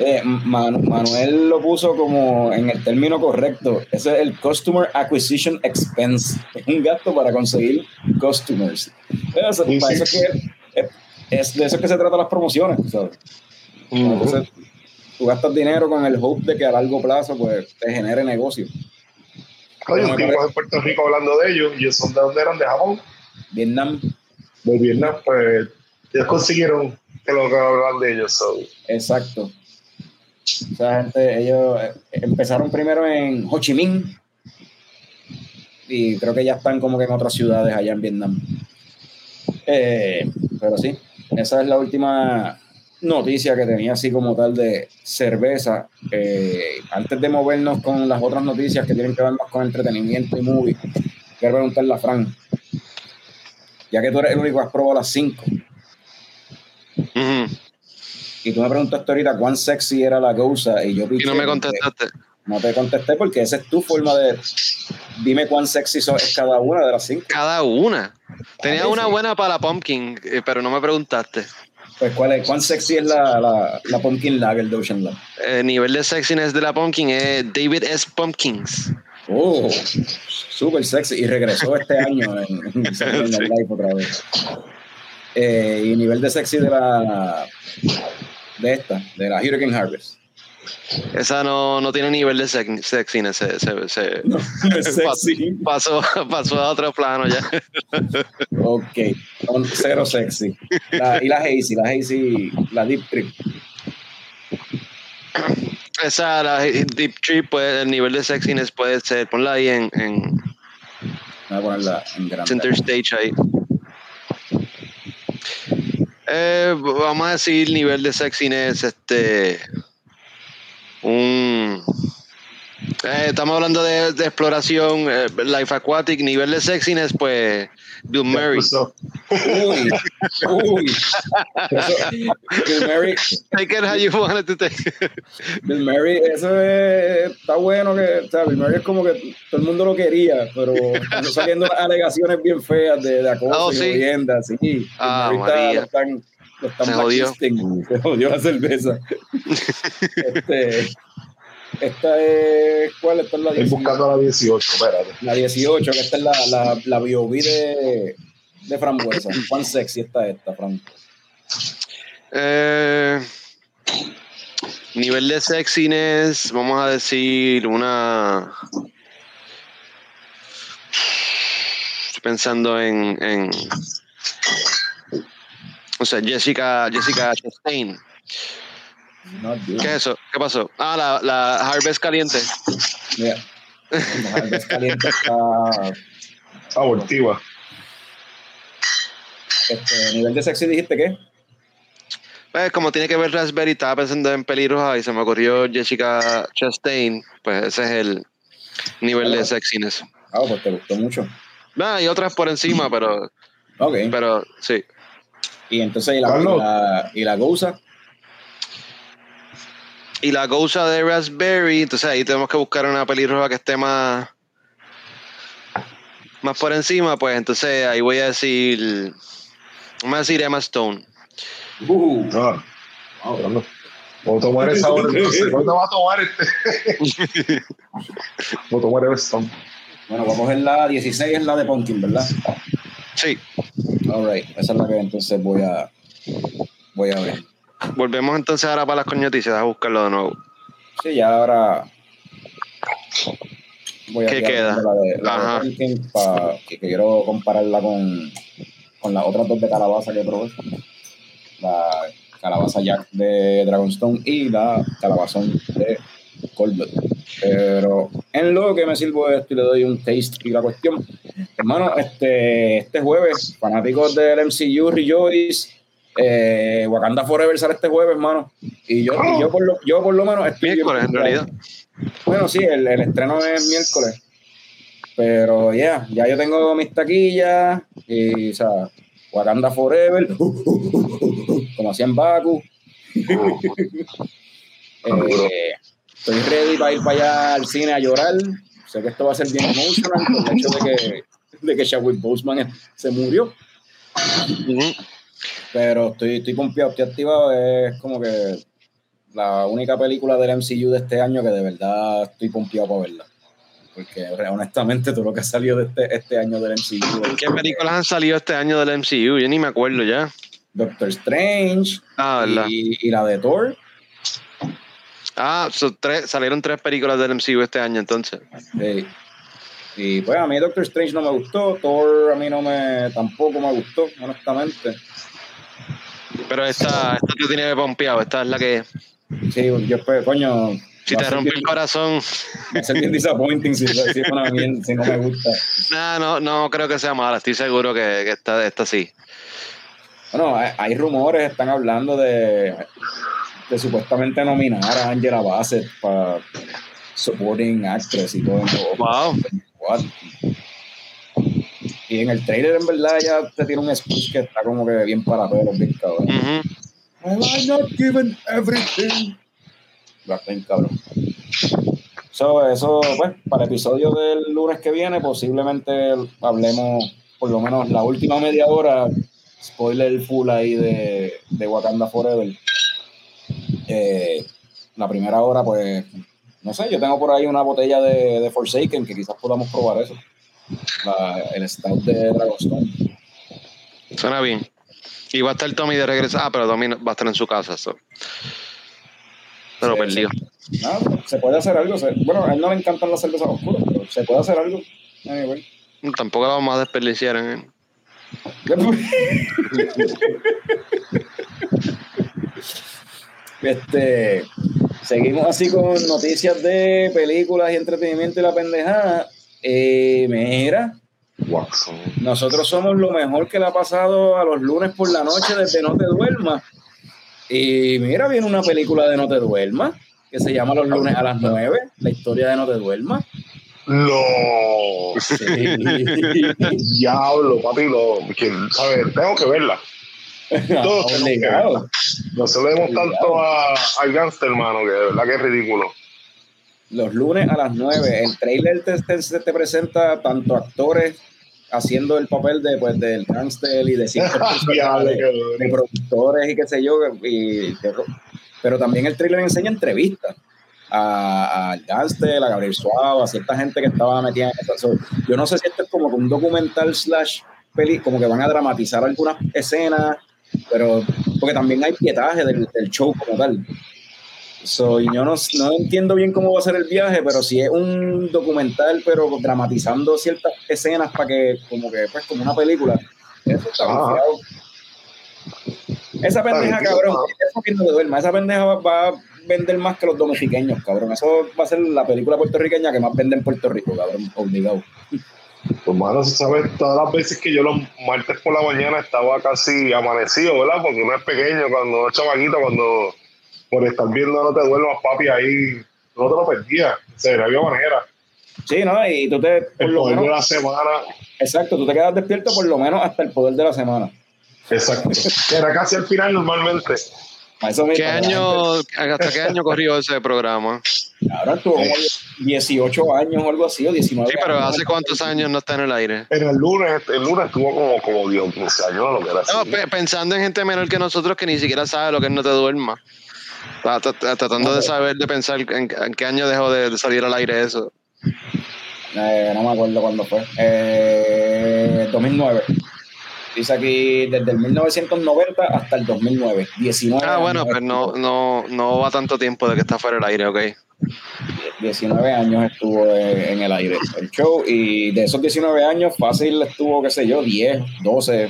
Eh, Manu- Manuel lo puso como en el término correcto. Ese es el Customer Acquisition Expense. Es un gasto para conseguir customers. Eso, Sí, para sí. eso es, que, es, es de eso que se tratan las promociones. ¿sabes? Entonces, tú gastas dinero con el hope de que a largo plazo pues, te genere negocio. Oye, un tipo de Puerto Rico hablando de ellos, y son de dónde eran, de Japón, Vietnam, de Vietnam, pues ellos consiguieron que lo que hablan de ellos. So. exacto. Esa gente, ellos eh, empezaron primero en Ho Chi Minh y creo que ya están como que en otras ciudades allá en Vietnam. Eh, pero sí, esa es la última noticia que tenía así como tal de cerveza. Eh, antes de movernos con las otras noticias que tienen que ver más con entretenimiento y movie, quiero preguntarle a Fran, ya que tú eres el único que has probado las cinco, Ujú. Y tú me preguntaste ahorita cuán sexy era la Gousa y yo Y no me contestaste. No te contesté porque esa es tu forma de... Dime cuán sexy es cada una de las cinco. Cada una. Tenía una buena para la pumpkin, eh, pero no me preguntaste. Pues ¿cuál es? ¿Cuán sexy es la, la, la Pumpkin Lager de Ocean Lab? El nivel de sexiness de la pumpkin es David S. Pumpkins. Oh, súper sexy. Y regresó este año en, en Night Live otra vez. Eh, y nivel de sexy de la... De esta, de la Hurricane Harvest. Esa no, no tiene nivel de sex- sexiness. Se, se- se- No sexy. pasó, pasó a otro plano ya. Ok, son cero sexy. La- y la Hazy, la Hazy, la Deep Trip. Esa, la Deep Trip, pues, el nivel de sexiness puede ser. Ponla ahí en, en Voy a ponerla en grande. Center Stage ahí. Eh, vamos a decir nivel de sexiness, este. Un. Eh, estamos hablando de, de exploración, eh, Life Aquatic, nivel de sexiness, pues. Bill Murray. Uy, uy. Bill Murray, Take it how you want it to take. Bill Murray, eso es, está bueno que, o sea, Bill Murray es como que todo el mundo lo quería, pero están saliendo alegaciones bien feas de, de acoso Oh, y sí. jodienda, sí. Bill Ah, Murray está- María. lo están, lo están Se jodió. blacklisting, se jodió la cerveza. este, esta es, ¿cuál? Esta es la estoy 18. buscando a la 18, espérate. La 18, que esta es la, la, la B.O.B. de, de frambuesa. ¿Cuán sexy está esta, Fran? Eh, nivel de sexiness, vamos a decir una. Estoy pensando en, en. O sea, Jessica, Jessica Chastain. ¿Qué es eso? ¿Qué pasó? Ah, la, la Harvest caliente. Mira, la Harvest caliente está Abortiva. este, nivel de sexy dijiste qué? Pues como tiene que ver Raspberry, estaba pensando en pelirroja y se me ocurrió Jessica Chastain. Pues ese es el nivel de sexiness. Ah, pues te gustó mucho. Ah, hay otras por encima, pero, Ok. pero sí. Y entonces, ¿y la, y la, y la Gousa? Y la Gousa de Raspberry, entonces ahí tenemos que buscar una pelirroja que esté más, más por encima, pues entonces ahí voy a decir, vamos a decir Emma Stone. Uh, Ah, wow. no. Voy a tomar esa hora entonces. ¿Cuándo va a tomar este? Voy a tomar el Stone. Bueno, voy a coger la 16, es la de Pumpkin, ¿verdad? Sí, Alright, esa es la que entonces voy a voy a ver. Volvemos entonces ahora para las coñoticias a buscarlo de nuevo. Sí, ya ahora voy a ¿Qué queda? La de, la de Ajá. Pumpkin pa- que, que quiero compararla con, con las otras dos de calabaza que probé. La calabaza Jack de Dragonstone y la calabazón de Coldblood. Pero en lo que me sirvo esto y le doy un taste y la cuestión. Hermano, este, este jueves, fanáticos del MCU Rejoice, eh, Wakanda Forever sale este jueves, hermano. Y yo, y yo, por, lo, yo por lo menos estoy Miércoles, en realidad. Bueno, sí, el, el estreno es miércoles. Pero ya, ya yo tengo mis taquillas y, o sea, Wakanda Forever, como hacía en Baku. Eh, estoy ready para ir para allá al cine a llorar. Sé que esto va a ser bien emotional por el hecho de que, de que Chadwick Boseman se murió. Pero estoy, estoy confiado, estoy activado. Es como que la única película del MCU de este año que de verdad estoy pompeado para verla. Porque honestamente todo lo que ha salido de este, este año del MCU. ¿Qué películas han salido este año del MCU? Yo ni me acuerdo ya. Doctor Strange Ah, y, y la de Thor. Ah, son tres, salieron tres películas del MCU este año entonces. Sí. Y pues a mí Doctor Strange no me gustó, Thor a mí no me tampoco me gustó, honestamente. Pero esta, esta te tiene pompeado, esta es la que Sí, yo pues, coño. si te bien- el corazón. Va a ser bien disappointing si, si, es una mierda, si no me gusta. No, no, no creo que sea mala, estoy seguro que, que esta, esta sí. Bueno, hay, hay rumores, están hablando de, de supuestamente nominar a Angela Bassett para supporting actress y todo. Wow. What? Y en el trailer, en verdad, ya te tiene un speech que está como que bien para pelos, bien cabrón. Ujú. Have I not given everything? Bien cabrón. So, eso, pues, para el episodio del lunes que viene, posiblemente hablemos por lo menos la última media hora, spoiler full ahí de, de Wakanda Forever. Eh, la primera hora, pues, no sé, yo tengo por ahí una botella de, de Forsaken que quizás podamos probar eso. La- el stout de Dragonstone. Suena bien. Y va a estar Tommy de regreso. Ah, pero Tommy va a estar en su casa. So. Pero Sí, perdido. Nada, se puede hacer algo. bueno, a él no le encantan las cervezas oscuras, pero se puede hacer algo. Anyway. Tampoco la vamos a desperdiciar en Este, seguimos así con noticias de películas y entretenimiento y la pendejada. Eh, mira, nosotros somos lo mejor que le ha pasado a los lunes por la noche desde No Te Duermas. Y mira, viene una película de No Te Duermas que se llama Los lunes a las 9, la historia de No Te Duermas. No. Sí. Diablo, papi, lo. Que, ¿sabes? Tengo que verla. Todos tenemos que Obligado. verla. No se le demos tanto a, al gangster, hermano, que de verdad que es ridículo. Los lunes a las 9. El trailer te, te- te presenta tanto actores haciendo el papel de, pues, del gangster y de qué duro. de productores y qué sé yo. Y, pero también el trailer enseña entrevistas a- al gangster, a Gabriel Suave, a cierta gente que estaba metida en eso. So, yo no sé si esto es como un documental slash peli, como que van a dramatizar algunas escenas, pero porque también hay pietaje del, del show como tal. So, y yo no, no entiendo bien cómo va a ser el viaje, pero si es un documental, pero dramatizando ciertas escenas para que, como que, pues, como una película. Eso está Ajá. confiado. Esa pendeja, cabrón, eso que no te duerma, esa pendeja va, va a vender más que los dominicanos, cabrón. Eso va a ser la película puertorriqueña que más vende en Puerto Rico, cabrón, obligado. Pues, mano, sabes, todas las veces que yo los martes por la mañana estaba casi amanecido, ¿verdad? Porque uno es pequeño, cuando es chamaquito, cuando por estar viendo no te duermas, papi, ahí no te lo perdías. Sea, no había manera. Sí, ¿no? Y tú te, por El lo poder de menos, la semana, exacto, tú te quedas despierto por lo menos hasta el poder de la semana. exacto. Que Era casi al final normalmente. Eso ¿Qué mismo, año, hasta qué año corrió ese programa? Ahora tuvo como 18 años o algo así, o 19 Sí, pero años. ¿hace cuántos años no está en el aire? En el lunes, el lunes tuvo como, como 10 15 años, lo que era. No, pe- pensando en gente menor que nosotros que ni siquiera sabe lo que es no te duerma. Tratando de saber, de pensar en, en qué año dejó de, de salir al aire eso. Eh, no me acuerdo cuándo fue. Eh, 2009. Dice aquí desde el 1990 hasta el 2009. 19 Ah, bueno, años pues no, no, no va tanto tiempo de que está fuera del aire, ok. 19 años estuvo en, en el aire el show y de esos 19 años fácil estuvo, qué sé yo, 10, 12,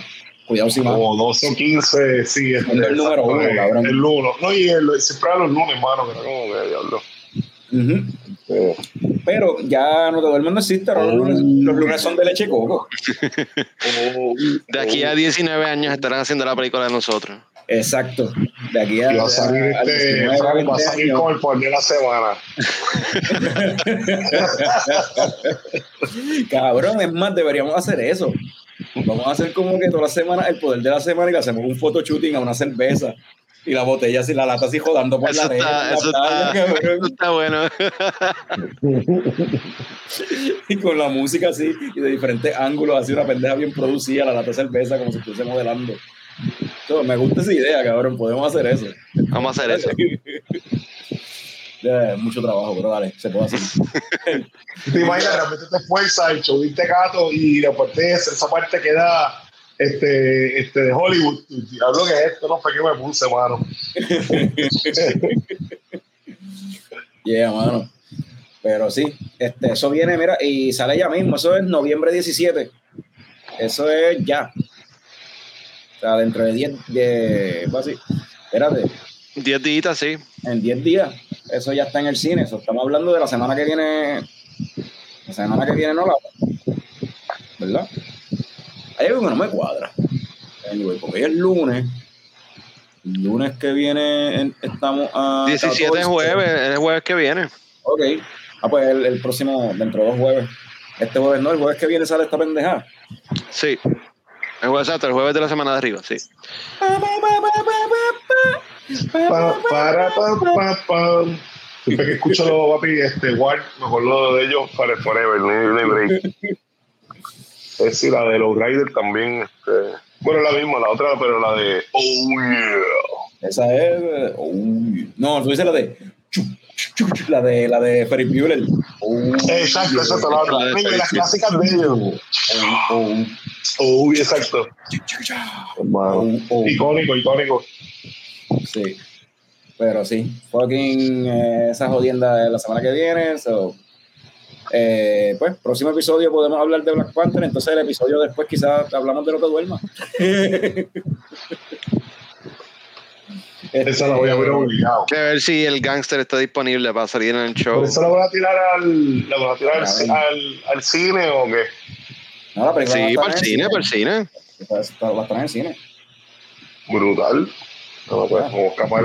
cuidado si más. Como 12 o 15, sí. Es el número uno, eh, cabrón. El uno. No, y el, siempre a los lunes, hermano, que era como que diablo. Ujú. Eh, Pero ya no todo el mundo existe, ahora los lunes, los lunes son de leche coco. De aquí a 19 años estarán haciendo la película de nosotros. Exacto. De aquí a, Y va a salir a- a este, 19, va a 20 salir con el poder de la semana. Cabrón, es más, deberíamos hacer eso. Vamos a hacer como que toda la semana el poder de la semana y le hacemos un photo shooting a una cerveza y la botella así, la lata así jodando por Eso la está, eso está, eso está bueno. Y con la música así y de diferentes ángulos, así una pendeja bien producida, la lata de cerveza como si estuviese modelando. Todo, me gusta esa idea, cabrón. Podemos hacer eso. Vamos a hacer eso. Mucho trabajo, pero dale, se puede hacer. Te imaginas, realmente te esfuerzas, el show de gato y después de esa esa parte queda este, este de Hollywood. Hablo que es esto, no fue que me puse, mano. Yeah, mano. Pero sí, este, eso viene, mira, y sale ya mismo. Eso es noviembre 17. Eso es ya. O sea, dentro de 10, de, así, espérate, 10 días, sí. en 10 días, eso ya está en el cine. Eso estamos hablando de la semana que viene. La semana que viene no la. ¿Verdad? Hay algo que no me cuadra. Anyway, porque hoy es lunes. El lunes que viene en- estamos a. 17 es 14. jueves, es el jueves que viene. Ok. Ah, pues el, el próximo, dentro de dos jueves. Este jueves no, el jueves que viene sale esta pendeja. Sí. El jueves, exacto, el jueves de la semana de arriba, sí. Pa, para, pa, pa, pa. Siempre que escucho los papi, este, Ward, me acuerdo de ellos para el Forever, no break. Es decir, la de los Riders también. Este, bueno, la misma, la otra, pero la de Oh yeah. Esa es. uy. No, tú dices la de. La de la de Ferris Bueller. Uy, Exacto, exacto, la otra. La de las clásicas de ellos. oh, oh, Oh, exacto. Hermano. Oh, oh. Icónico, icónico. Sí. Pero sí, fucking eh, esa jodienda de la semana que viene. So, eh, pues, próximo episodio podemos hablar de Black Panther. Entonces, el episodio después, quizás hablamos de lo que duerma. Esa la voy a ver obligado. Que ver si el gangster está disponible para salir en el show. ¿Por eso la van a tirar al, la van a tirar al, Cabrón. al, al cine o qué? No, la a Sí, para el cine, para el cine. A va a estar en el cine. Brutal. No, pues, como escapar.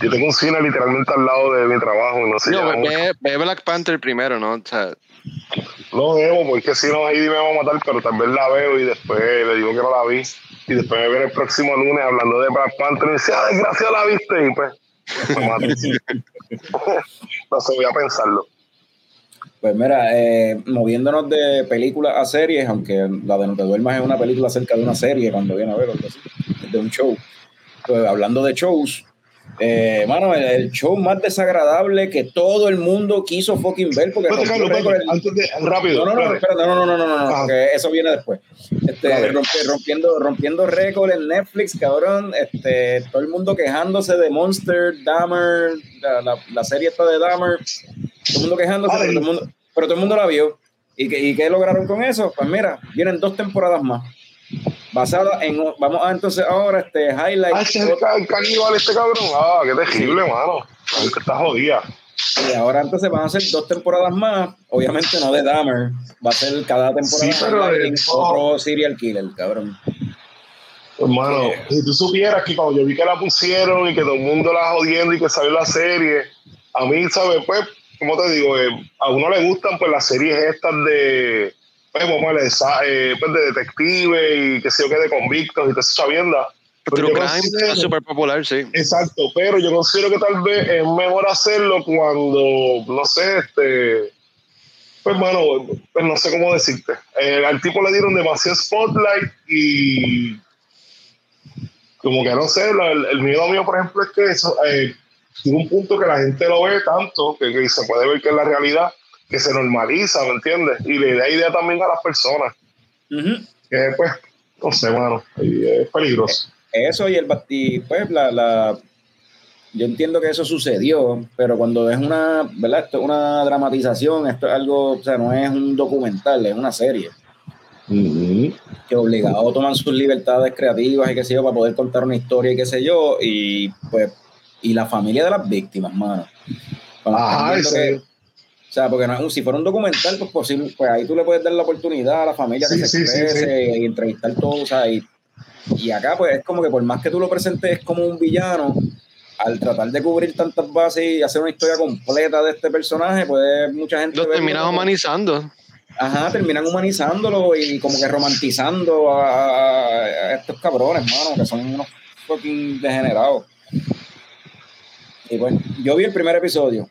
Yo tengo un cine literalmente al lado de mi trabajo y no sé. No, ve, ve Black Panther primero, ¿no? O sea, No debo, porque si no, ahí me va a matar, pero tal vez la veo y después le digo que no la vi. Y después me viene el próximo lunes hablando de Black Panther y dice, ah, desgraciado, la viste. Y pues, me mata. no sé, voy a pensarlo. Pues mira, eh, moviéndonos de película a series, aunque la de No te duermas es una película acerca de una serie cuando viene a ver de un show. Hablando de shows, eh, mano, el, el show más desagradable que todo el mundo quiso fucking ver porque rompió Carlos, récord. espérate, antes de, rápido. No, no, no, espérate. no, no, no, no, no, no, Ah. porque eso viene después. Este, rompiendo, rompiendo récord en Netflix, cabrón. Este, todo el mundo quejándose de Monster, Dahmer, la, la, la serie esta de Dahmer. Todo el mundo quejándose, pero todo el mundo, pero todo el mundo la vio. ¿Y qué, ¿Y qué lograron con eso? Pues mira, vienen dos temporadas más. Basada en. Vamos a entonces ahora, este, highlight. Ah, ese es el, ca- el caníbal este cabrón. Ah, qué terrible, mano. La gente está jodida. Y ahora entonces van a ser dos temporadas más. Obviamente no de Dahmer. Va a ser cada temporada Sí, pero otro serial killer, cabrón. Hermano, si tú supieras que cuando yo vi que la pusieron y que todo el mundo la jodiendo y que salió la serie, a mí, ¿sabes? Pues, como te digo, Eh, a uno le gustan pues las series estas de, pues, sa- eh, pues, de detective y que sé yo que de convictos y toda esa. Pero True Crime es súper popular, sí. Exacto, pero yo considero que tal vez es mejor hacerlo cuando, no sé, este, pues hermano, pues no sé cómo decirte. Eh, al tipo le dieron demasiado spotlight y como que no sé, la- el, el miedo mío, por ejemplo, es que eso, eh, un punto que la gente lo ve tanto que, que se puede ver que es la realidad, que se normaliza, ¿me entiendes? Y le da idea también a las personas. Que pues, no sé, y es peligroso. Eso y el y pues la, la yo entiendo que eso sucedió, pero cuando es una, ¿verdad? Esto es una dramatización, esto es algo, o sea, no es un documental, es una serie. Que obligado toman sus libertades creativas y qué sé yo, para poder contar una historia y qué sé yo, y pues, y la familia de las víctimas, mano. Cuando Ajá, o sea, porque no es un- si fuera un documental, pues posible, pues ahí tú le puedes dar la oportunidad a la familia que Sí, se sí, sí, exprese y entrevistar todo, o sea, y, y acá pues es como que por más que tú lo presentes como un villano, al tratar de cubrir tantas bases y hacer una historia completa de este personaje, pues mucha gente... Lo terminas humanizando. Ajá, terminan humanizándolo y como que romantizando a, a estos cabrones, mano, que son unos fucking degenerados. Y pues, yo vi el primer episodio.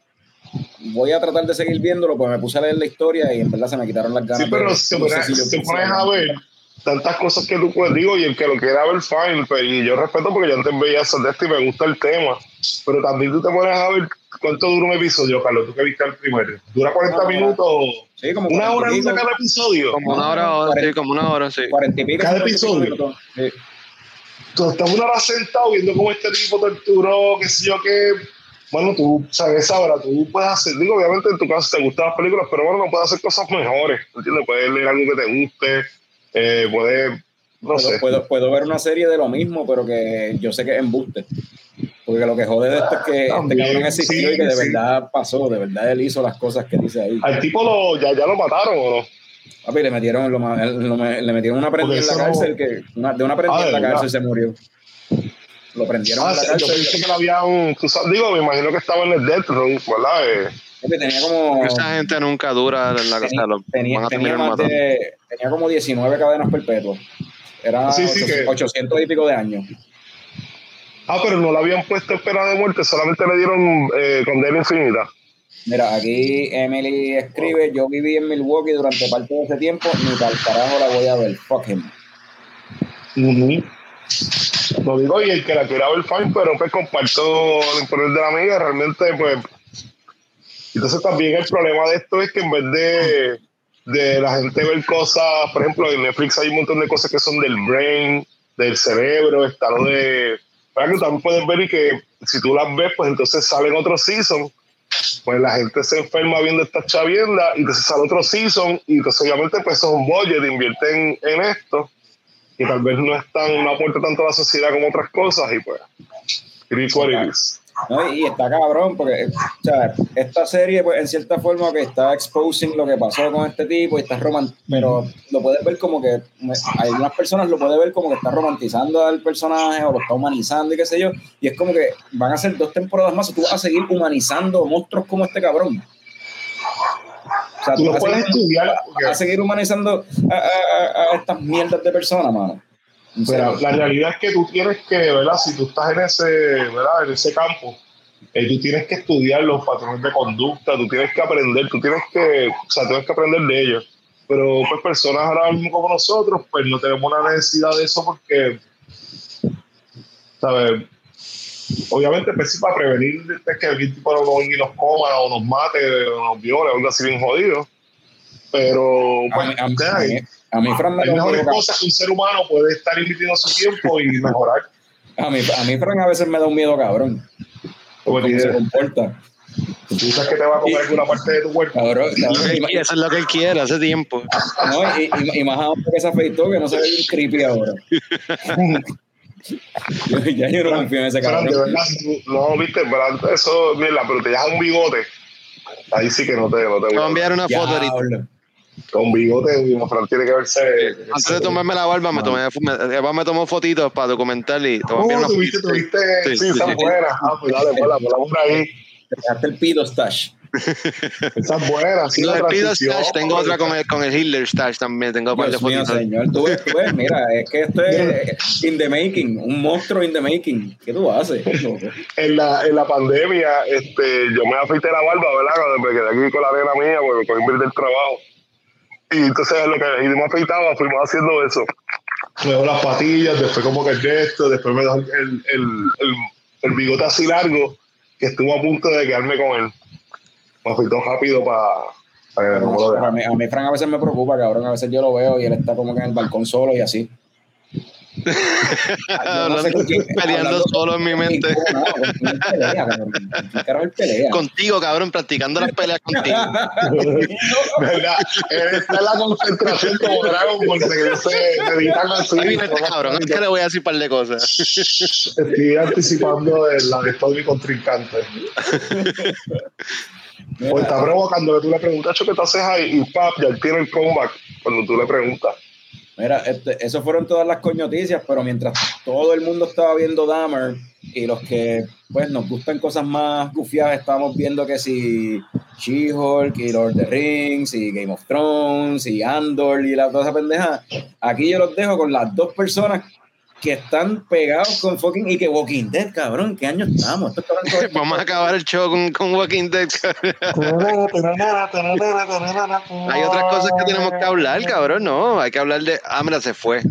Voy a tratar de seguir viéndolo, pues me puse a leer la historia y en verdad se me quitaron las ganas. Sí, pero si no sé pones, si si a ver tantas cosas que tú puedes, digo, y el que lo quiera ver, fine, pero, y yo respeto porque yo antes veía eso de esto y me gusta el tema, pero también tú te pones a ver cuánto dura un episodio, Carlos, tú que viste el primero. ¿Dura 40 Una hora. minutos? Sí, como ¿Una 40 y hora dura cada episodio? Como una hora, sí, como una hora, sí. 40 y pico. Cada 50 y pico episodio. Sí. Tú estás una hora sentado viendo cómo este tipo torturó, qué sé yo, qué... Bueno, tú sabes, esa hora, tú puedes hacer, digo, obviamente en tu caso te gustan las películas, pero bueno, no puedes hacer cosas mejores, ¿entiendes? Puedes leer algo que te guste, eh, puedes, no Puedo, sé. puedo, puedo ver una serie de lo mismo, pero que yo sé que es embuste. Porque lo que jode de esto es que este cabrón existió sí, y que de sí. verdad pasó, de verdad él hizo las cosas que dice ahí. Al tipo lo, ya, ya lo mataron, ¿o no? Papi, le metieron, lo lo le metieron una prendida en la no- cárcel, que una- de una prendida Ah, en la ¿de verdad? cárcel se murió. Lo prendieron Ah, en la sí, yo pensé que le habían, tú sabes, digo, me imagino que estaba en el death room, ¿verdad? Eh, tenía como... Esa gente nunca dura en la casa. tenía, Lo tenía, más de, tenía como 19 cadenas perpetuas. Era Sí, sí, 800, que- 800 y pico de años. ah, pero no le habían puesto en pena de muerte, solamente le dieron eh, condena infinita. Mira, aquí Emily escribe, yo viví en Milwaukee durante parte de ese tiempo, ni para el carajo la voy a ver, fuck him. Lo digo, y el que la quiera ver, fine, pero pues comparto el interés de la amiga, realmente, pues. Entonces también el problema de esto es que en vez de, de la gente ver cosas, por ejemplo, en Netflix hay un montón de cosas que son del brain, del cerebro, está lo de. Para que también puedes ver y que si tú las ves, pues entonces salen otro season. Pues la gente se enferma viendo esta chavienda y entonces sale otro season y entonces obviamente pues son budget, invierten en esto y tal vez no están, no aporta tanto a la sociedad como otras cosas y pues it is what it is. ¿no? Y está cabrón, porque o sea, esta serie, pues, en cierta forma, que está exposing lo que pasó con este tipo y está roman pero lo puedes ver como que hay unas personas lo pueden ver como que está romantizando al personaje o lo está humanizando y qué sé yo, y es como que van a ser dos temporadas más y tú vas a seguir humanizando monstruos como este cabrón. Sea, Tú lo vas a puedes estudiar, a seguir humanizando a, a- a- a estas mierdas de personas, mano. Pero la realidad es que tú tienes que, ¿verdad? Si tú estás en ese, ¿verdad? En ese campo, eh, tú tienes que estudiar los patrones de conducta, tú tienes que aprender, tú tienes que, o sea, tienes que aprender de ellos. Pero pues personas ahora mismo como nosotros, pues no tenemos una necesidad de eso porque, ¿sabes? Obviamente, pues sí, para prevenir es que algún tipo no nos, y nos coma o nos mate o nos viole o algo así bien jodido. Pero, A pues, mí, a mí- ¿qué a mí- a mí, Fran, me hay da un mejores cosas que un ser humano puede estar invirtiendo su tiempo y mejorar. a mí, a mí, Fran, a veces me da un miedo cabrón. Como Cómo se comporta. Tú piensas que te va a comer alguna parte de tu cuerpo. Cabrón, cabrón, Eso es lo que él quiere hace tiempo. no, y, y- y más ahora que se afeitó, que no se ve bien creepy ahora. Ya yo no confío en ese Fran, de cabrón. verdad, si tú- no, viste, pero eso, mira, pero te dejas un bigote. Ahí sí que no te, no te Te voy a enviar una foto ahorita. Con bigote, Fran tiene que verse. Antes de tomarme la barba, me, tomé, me, Eva me tomó fotitos para documentar y te voy a enviar Oh, tuviste, tuviste. Sí, Sí, sí, buena. Ah, pues dale, ponla, ponla por ahí. Te dejaste el pido stash. Esa es buena. Sí, Tengo la Stash, tengo otra con el, con el Hitler Stash también. Tengo un par de fotitos. señor. Tú ves, tú ves, mira, es que esto es in the making, un monstruo in the making. ¿Qué tú haces? en la, en la pandemia, este, yo me afeité la barba, ¿verdad? Cuando me quedé aquí con la arena mía, porque cogí el del trabajo. Y entonces, lo que y me afeitaba, fuimos haciendo eso. Me dejó las patillas, después como que el gesto, después me dejó el, el, el, el bigote así largo. que estuvo a punto de quedarme con él. Me fui todo rápido para que no me lo a, mí, a mí, Frank, a veces me preocupa, cabrón. A veces yo lo veo y él está como que en el balcón solo y así. No sé quién- Peleando solo en mi mente. Contigo, cabrón, practicando las peleas contigo. ¿Verdad? Él está en la concentración como Dragon Ball, que se dedican así. Ahí viene este cabrón, es que le voy a decir un par de cosas. Estoy anticipando de la de todo mi contrincante. O está provocando que tú le preguntas, "Cho, ¿qué tú haces ahí? Y pap, ya tiene el comeback cuando tú le preguntas. Mira, este, fueron todas las coñoticias, pero mientras todo el mundo estaba viendo Dahmer y los que pues nos gustan cosas más gufiadas, estábamos viendo que si She-Hulk y Lord of the Rings y Game of Thrones y Andor y la toda esa pendeja, aquí yo los dejo con las dos personas que están pegados con fucking y que Walking Dead, cabrón, ¿qué año estamos? Vamos a acabar el show con, con Walking Dead. Hay otras cosas que tenemos que hablar, cabrón. No, hay que hablar de. Ah, mira, se fue.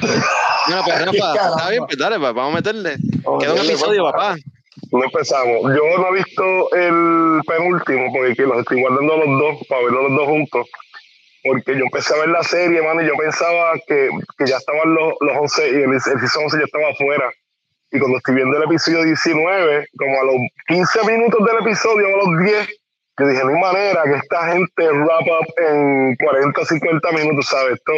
Bueno, pues Rafa, está bien, pues dale, pues, vamos a meterle. Queda un episodio, papá. No empezamos. Yo no he visto el penúltimo porque que los estoy guardando los dos para verlos los dos juntos. Porque yo empecé a ver la serie, mano, y yo pensaba que, que ya estaban los, los 11 y el, el season 11 ya estaba afuera. Y cuando estoy viendo el episodio 19, como a los 15 minutos del episodio, a los 10, yo dije, no hay manera que esta gente wrap up en 40 50 minutos, ¿sabes? Esto,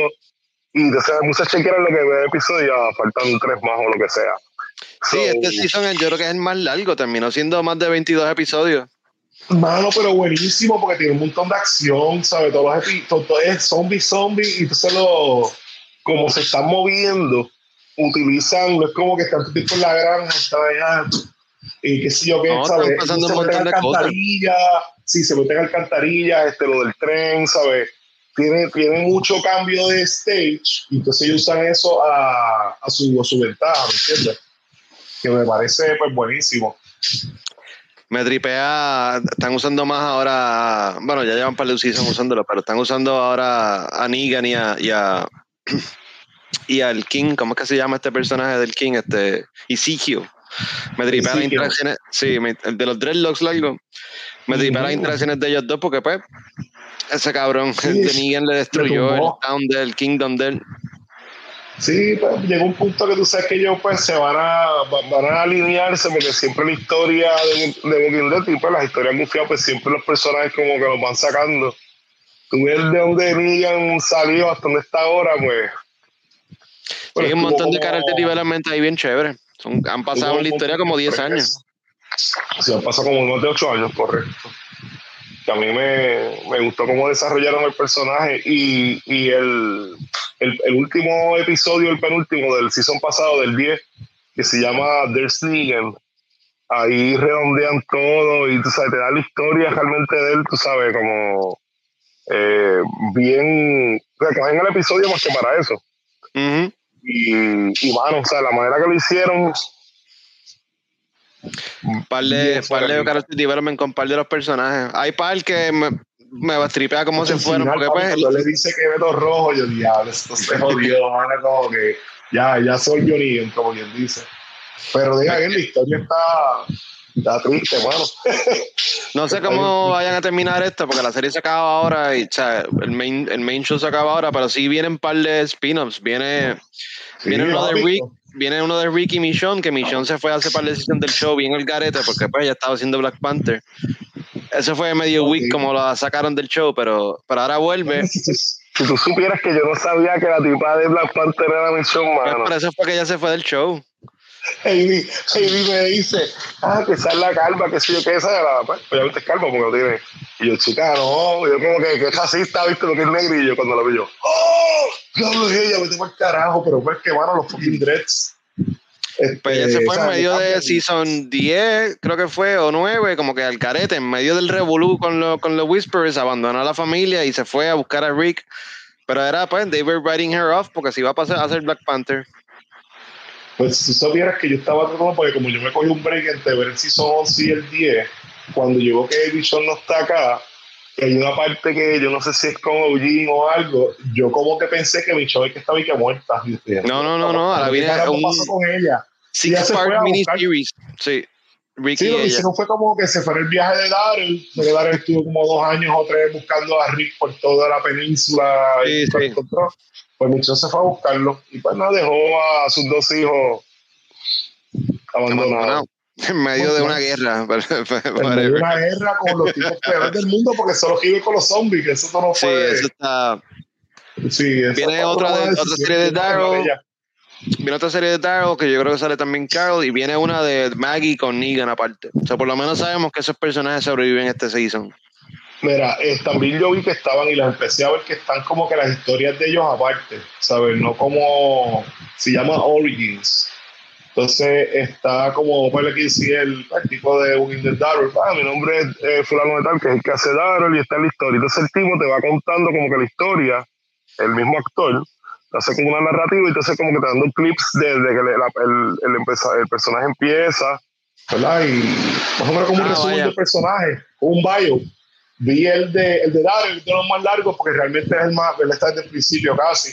y entonces me puse a chequear lo que ve el episodio, ya faltan tres más o lo que sea. Sí, So, este season yo creo que es el más largo, terminó siendo más de 22 episodios. Mano, pero buenísimo porque tiene un montón de acción, ¿sabes? Todos los epi- todo, es zombie, zombie, y entonces lo, como se están moviendo, utilizan, no es como que están todo en la granja, allá, y qué sé yo qué, No, ¿sabes? se meten alcantarillas, sí, se meten alcantarillas, este, lo del tren, ¿sabes? Tiene, tiene mucho cambio de stage, y entonces ellos usan eso a, a, su, a su ventaja, ¿me entiendes? Que me parece pues buenísimo. Me tripea, están usando más ahora, bueno, ya llevan un par de seasons usándolo, pero están usando ahora a Negan y a, y a- y al King, ¿cómo es que se llama este personaje del King? Este, Ezekiel. Me tripea las interacciones, sí, me- el de los dreadlocks largos. Me tripea las interacciones de ellos dos porque pues ese cabrón Sí, de Negan le destruyó el town del Kingdom del Sí, pues llega un punto que tú sabes que ellos pues se van a, va- van a alinearse porque siempre la historia de, de Walking Dead pues las historias gufiadas pues siempre los personajes como que los van sacando. Tú ves de dónde Negan salió hasta donde está ahora pues... Sí, hay un estuvo montón de character development ahí bien chévere. Son- han pasado en la historia como 10 pues, años. Sí, han pasado como más de 8 años, correcto. Que a mí me, me gustó cómo desarrollaron el personaje y, y el, el, el último episodio, el penúltimo del season pasado, del 10, que se llama There's Negan. Ahí redondean todo y tú sabes, te da la historia realmente de él, tú sabes, como eh, bien. O sea, que en el episodio más que para eso. Y, y mano, o sea, la manera que lo hicieron, par de, par de development con par de los personajes. Hay par que me, me va a tripear cómo se fueron, porque pues, cuando le dice que Beto rojo, yo diablo, esto se jodió, mano, como que ya, ya soy Negan, como quien dice. Pero diga que la historia está, está triste, mano. no sé cómo vayan a terminar esto, porque la serie se acaba ahora y o sea, el, main, el main show se acaba ahora, pero sí vienen par de spin-offs. Viene, viene, uno de. Rick, viene uno de Rick y Michonne, que Michonne se fue a hacer par de del show bien el garete, porque pues ya estaba haciendo Black Panther. Eso fue medio week como la sacaron del show, pero, pero ahora vuelve. Si, tú- si supieras que yo no sabía que la tipa de Black Panther era Michonne, Pues mano. por eso fue que ella se fue del show. Amy, Amy me dice, ah, que esa es la calva, que sé yo, que esa es la, pues, obviamente es calva porque lo tiene. Y yo, chica, no, yo como que, que es racista, viste, lo que es negrillo cuando la vi yo, oh, diablo es ella, vete para el carajo, pero pues que mano, los fucking dreads. Este, Pues ella se fue o sea, en medio de season 10, creo que fue, o 9, como que al carete, en medio del revolú con, lo- con los Whispers, abandonó a la familia y se fue a buscar a Rick. Pero era, pues, they were writing her off porque se iba a pasar a ser Black Panther. Pues si tú supieras que yo estaba tratando, porque como yo me cogí un break entre ver el season 11 y el 10, cuando llegó que Vision no está acá, hay una parte que yo no sé si es con Eugene o algo, yo como que pensé que Michonne es que estaba y que muerta. No, no, no, no, ahora ¿qué viene un pasó con ella? Six se fue part a buscar- miniseries. Sí. Ricky Sí, lo que hicieron fue como que se fue en el viaje de Daryl. Sé que Daryl estuvo como dos años o tres buscando a Rick por toda la península Sí, y sí. encontró. Pues Michonne se fue a buscarlo y pues no dejó a sus dos hijos abandonados. Abandonado. En medio de una guerra. En medio de una guerra con los tipos peores del mundo porque solo vive con los zombies, que eso no Sí, fue. eso está. Sí, eso Viene otra de- otra serie de ella- Viene otra serie de Daryl que yo creo que sale también Carol y viene una de Maggie con Negan aparte. O sea, por lo menos sabemos que esos personajes sobreviven este season. Mira, eh, también yo vi que estaban y las empecé a ver que están como que las historias de ellos aparte, ¿sabes? No como se llama Origins. Entonces está como, sí, el, el tipo de un de Daryl. Ah, mi nombre es eh, Fulano de Tal, que es el que hace Daryl y está en la historia. Entonces el tipo te va contando como que la historia, el mismo actor, te hace como una narrativa y entonces como que te dando clips desde que le- la- el, el, empeza- el personaje empieza, ¿verdad? Y más o menos como un Ah, resumen vaya. del personaje, un bio vi el de, el de Daryl, de los más largos, porque realmente es el más, él está desde el principio casi.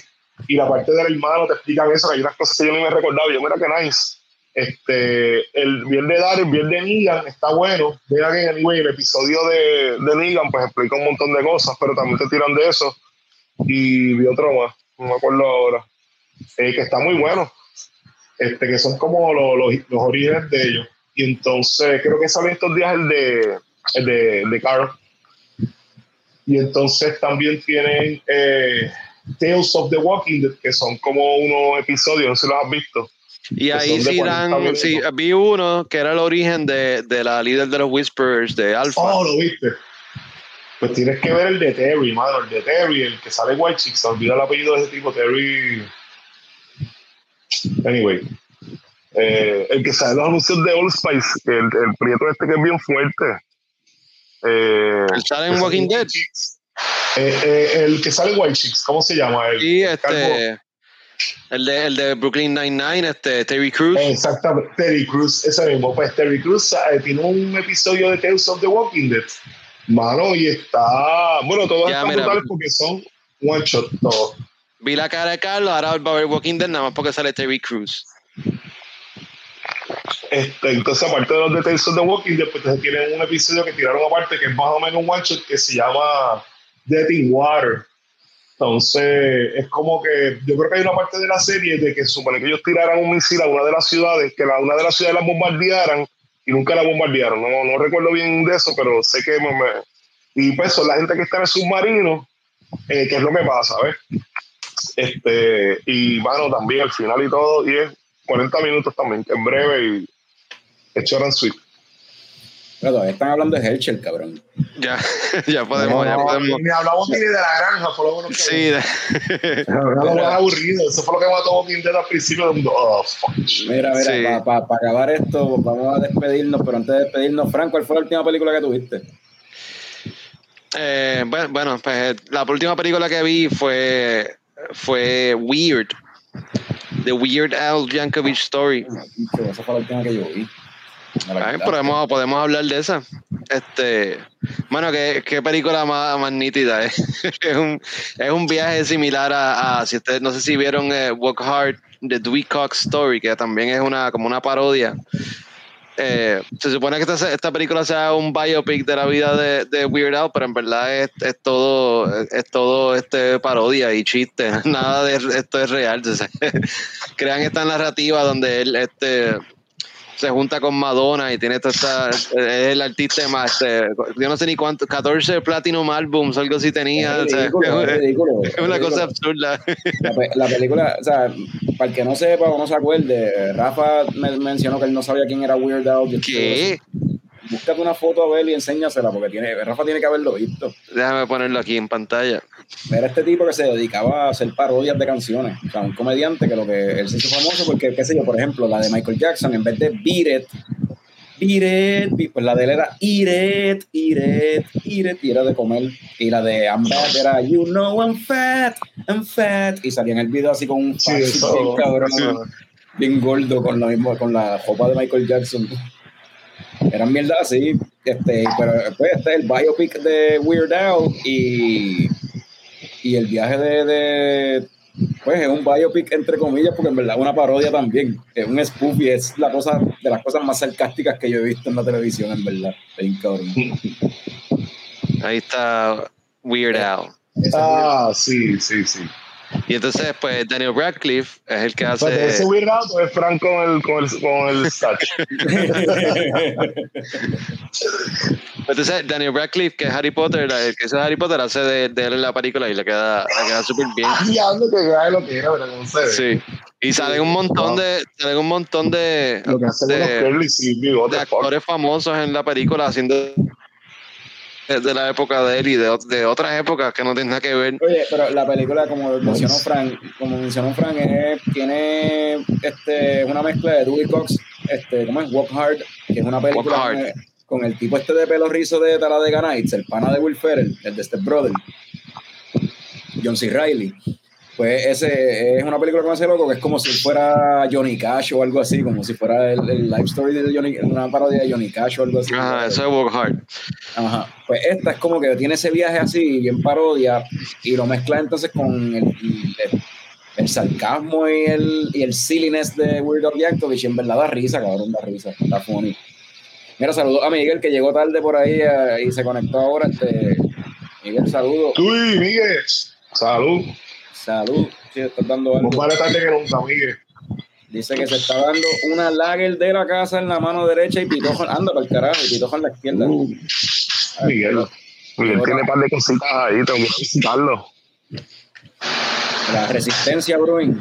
Y la parte del hermano te explican eso, que hay unas cosas que yo ni me recordaba. y Yo, mira que nice. Este, el bien de Daryl, bien de Negan, está bueno. Mira que anyway, el episodio de, de Negan, pues explica un montón de cosas, pero también te tiran de eso. Y vi otro más, no me acuerdo ahora, eh, que está muy bueno. Este, que son como los, los, los orígenes de ellos. Y entonces creo que sale estos días el de, el de, el de Carl. Y entonces también tienen eh, Tales of the Walking Dead, que son como unos episodios, no sé si los has visto. Y ahí sí 40 dan, sí, vi uno que era el origen de, de la líder de los Whispers de Alpha. Oh, lo viste. Pues tienes que ver el de Terry, mano, el de Terry, el que sale White Chicks, se olvida el apellido de ese tipo, Terry. Anyway. Eh, el que sale los anuncios de Old Spice, el, el prieto este que es bien fuerte. Eh, ¿El sale en Walking Dead? Chicks. Eh, eh, el que sale en White Chicks, ¿cómo se llama? El, este, el de, el de Brooklyn Nine-Nine, este, Terry Crews. Exactamente, Terry Cruz, ese mismo. Pues Terry Cruz eh, tiene un episodio de Tales of the Walking Dead. Mano, y está. Bueno, todos Ya, están mira. brutales porque son one shot todos. Vi la cara de Carlos, ahora va a ver Walking Dead nada más porque sale Terry Crews. Este, entonces, aparte de los de Tales of the Walking Dead, pues tienen un episodio que tiraron aparte que es más o menos un one shot que se llama Dead in Water. Entonces, es como que yo creo que hay una parte de la serie de que supone que ellos tiraran un misil a una de las ciudades, que la, una de las ciudades la bombardearan y nunca la bombardearon. No, no recuerdo bien de eso, pero sé que me, me- y pues son la gente que está en el submarino, eh, que es lo que pasa. Este, y bueno, también el final y todo, y es 40 minutos también, es breve y short and. Pero todavía están hablando de Herschel, cabrón. Ya, ya podemos, ya No, podemos. Ni hablamos ni de la granja, fue lo bueno que Sí, de- lo más aburrido. Eso fue lo que mató Walking Dead al principio. Mundo, oh, fuck. Mira, mira, Sí. para acabar esto, vamos a despedirnos, pero antes de despedirnos, Frank, ¿cuál fue la última película que tuviste? Eh, bueno, bueno, pues la última película que vi fue, fue Weird. The Weird Al Yankovic Story. Esa fue la última que yo vi. Ay, quitaste. podemos, podemos hablar de esa. Este, bueno, qué, qué película más, más nítida. eh. es, un, es un viaje similar a, a- si ustedes no sé si vieron eh, Walk Hard, The Dewey Cox Story, que también es una como una parodia. Eh, se supone que esta, esta película sea un biopic de la vida de, de Weird Al, pero en verdad es, es todo es todo este parodia y chiste. Nada de esto es real. crean esta narrativa donde él este se junta con Madonna y tiene toda esta, es el artista más, este, yo no sé ni cuánto, 14 Platinum Albums, algo así tenía, o Es sea, ridículo, es ridículo, es una cosa absurda. La, pe- la película, o sea, para el que no sepa o no se acuerde, Rafa me mencionó que él no sabía quién era Weird Al. ¿Qué? Búscate una foto a ver y enséñasela, porque tiene, Rafa tiene que haberlo visto. Déjame ponerlo aquí en pantalla. Era este tipo que se dedicaba a hacer parodias de canciones. O sea, un comediante que lo que él se hizo famoso porque, qué sé yo, por ejemplo, la de Michael Jackson, en vez de Beat It, Beat It, Beat- pues la de él era It, Eat It, y era de comer. Y la de I'm Bad era You know I'm fat, I'm fat. Y salía en el video así con un Sí, eso- bien cabrón, sí. bien gordo, con lo mismo, con la ropa de Michael Jackson. Eran mierda así, este, pero pues este es el biopic de Weird Al y, y el viaje de, de pues es un biopic entre comillas, porque en verdad es una parodia también. Es un spoof y es la cosa de las cosas más sarcásticas que yo he visto en la televisión, en verdad. Ahí está Weird Al. Ese Ah, sí, sí, sí. Y entonces, pues Daniel Radcliffe es el que Pero hace. ese Weird Al o es Frank con el, con el, con el. Entonces, Daniel Radcliffe, que es Harry Potter, el que hizo Harry Potter, hace de, de él en la película y le queda, le queda súper bien. Diablo que grave lo que era, pero no ve. Sí. Y salen un montón de, salen un montón de, Lo que hacen de- los curly sí, de actores famosos en la película haciendo de de la época de él y de, de otras épocas que no tienen nada que ver. Oye, pero la película, como mencionó Frank, como mencionó Frank, es- tiene este, una mezcla de Dewey Cox, este, ¿cómo es? Walk Hard, que es una película con, el- con el tipo este de pelo rizo de Talladega Nights, el pana de Will Ferrell, el de Step Brother, John C. Reilly. Pues ese es una película con ese loco que es como si fuera Johnny Cash o algo así, como si fuera el, el life story de Johnny, una parodia de Johnny Cash o algo así. Ajá, eso es Walk Hard. Ajá. Pues esta es como que tiene ese viaje así, bien parodia, y lo mezcla entonces con el, el, el sarcasmo y el, y el silliness de Weird Al Yankovic. y En verdad da risa, cabrón, da risa. Está funny. Mira, saludos a Miguel que llegó tarde por ahí eh, y se conectó ahora. Este, Miguel, saludos. Uy, Miguel. Salud. Salud. Sí, estás dando algo. Tarde que. Dice que se está dando una lager de la casa en la mano derecha y pitojo, anda para el carajo, y pitojo en la izquierda. Uh, Miguel. Miguel tiene un par de cositas ahí, tengo que visitarlo. La resistencia Bruin.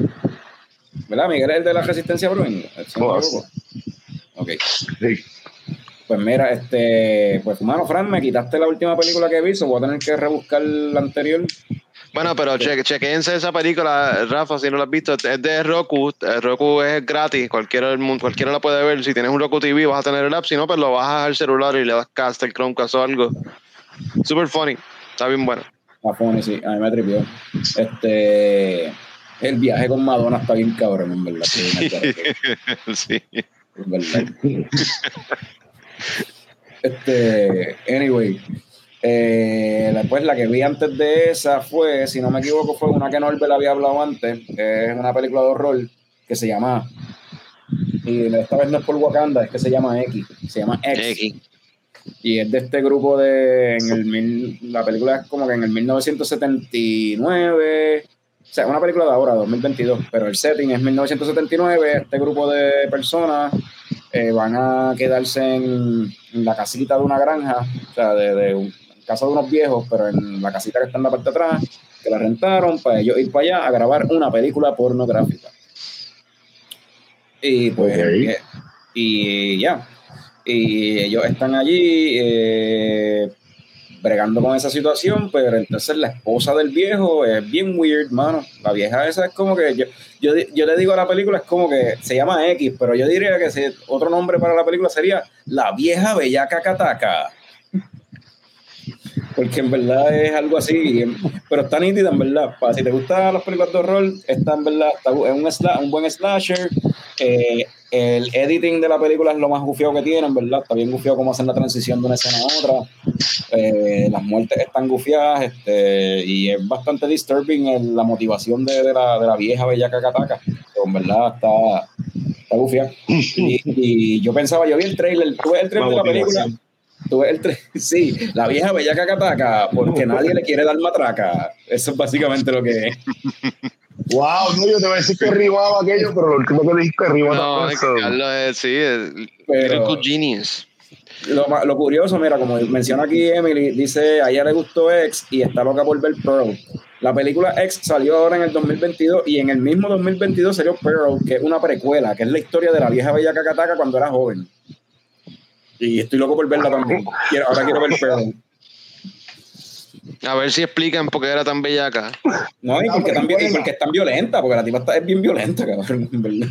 ¿Verdad? Miguel es el de la resistencia Bruin. Si no Oh. Ok. Sí. Pues mira, este, pues mano, Fran, me quitaste la última película que vi, so voy a tener que rebuscar la anterior. Bueno, pero che, chequense esa película, Rafa, si no la has visto, es de Roku. Eh, Roku es gratis, cualquiera, del mundo, cualquiera la puede ver. Si tienes un Roku TV vas a tener el app, si no, pues lo bajas al celular y le das cast, el Chromecast o algo. Super funny, está bien bueno. La funny, sí, a mí me tripió. Este, el viaje con Madonna está bien cabrón, en verdad. sí, sí. Es verdad. Este, anyway, eh, después la que vi antes de esa fue, si no me equivoco, fue una que Norbert había hablado antes, que es una película de horror que se llama, y esta vez no es por Wakanda, es que se llama X, se llama X, X. y es de este grupo de, en el mil, la película es como que en el 1979, o sea, una película de ahora, 2022, pero el setting es 1979, este grupo de personas eh, van a quedarse en, en la casita de una granja, o sea, de, de un- casa de unos viejos, pero en la casita que está en la parte de atrás, que la rentaron para ellos ir para allá a grabar una película pornográfica. Y pues, eh, y ya, y ellos están allí eh, bregando con esa situación, pero entonces la esposa del viejo es bien weird, mano. La vieja esa es como que yo, yo, yo le digo a la película, es como que se llama X, pero yo diría que si- otro nombre para la película sería La vieja bellaca cataca. Porque en verdad es algo así, pero está nítida en verdad. Para si te gustan las películas de horror, está en verdad, está, es un, un buen slasher. Eh, el editing de la película es lo más gufiado que tiene, en verdad. Está bien gufiado cómo hacen la transición de una escena a otra. Eh, las muertes están gufiadas este, y es bastante disturbing el- la motivación de, de la, de la vieja bellaca cataca. Pero en verdad está, está gufiada. Y, y yo pensaba, yo vi el trailer, tuve el trailer de la película. Tú ves el tre- sí, la vieja bellaca cataca, porque nadie le quiere dar matraca. Eso es básicamente lo que es. Wow, no, yo te voy a decir que rimaba aquello, pero lo último que dijiste que rima No, es so- que Carlos es, sí, es Pero- genius. Lo, lo curioso, mira, como menciona aquí Emily, dice, a ella le gustó X y está loca por ver Pearl. La película X salió ahora en el 2022 y en el mismo 2022 salió Pearl, que es una precuela, que es la historia de la vieja bellaca cataca cuando era joven. Y estoy loco por verla también. Quiero- ahora quiero ver Pearl. A ver si explican por qué era tan bellaca. No, y porque, también, y porque es tan violenta, porque la tipa está, es bien violenta, cabrón, en verdad.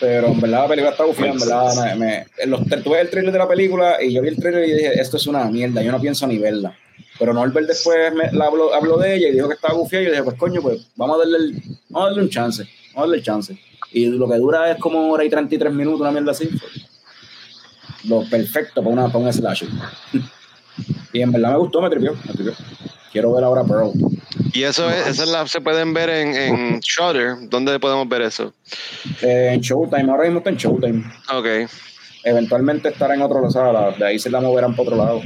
Pero en verdad la película está bufida, en verdad. Me, me- los, tuve el trailer de la película y yo vi el trailer y dije, esto es una mierda, yo no pienso ni verla. Pero Norbert después me, la habló, habló de ella y dijo que estaba bufida y yo dije, pues coño, pues vamos a darle, el- vamos a darle un chance, vamos a darle el chance. Y lo que dura es como hora y 33 minutos, una mierda así. Lo perfecto para, una, para un slasher. y en verdad me gustó, me tripió, me tripió. Quiero ver ahora Pearl. Y eso es, esas la- se pueden ver en, en Shudder. ¿Dónde podemos ver eso? Eh, en Showtime, ahora mismo está en Showtime. Ok. Eventualmente estará en otro lado, de ahí se la moverán para otro lado.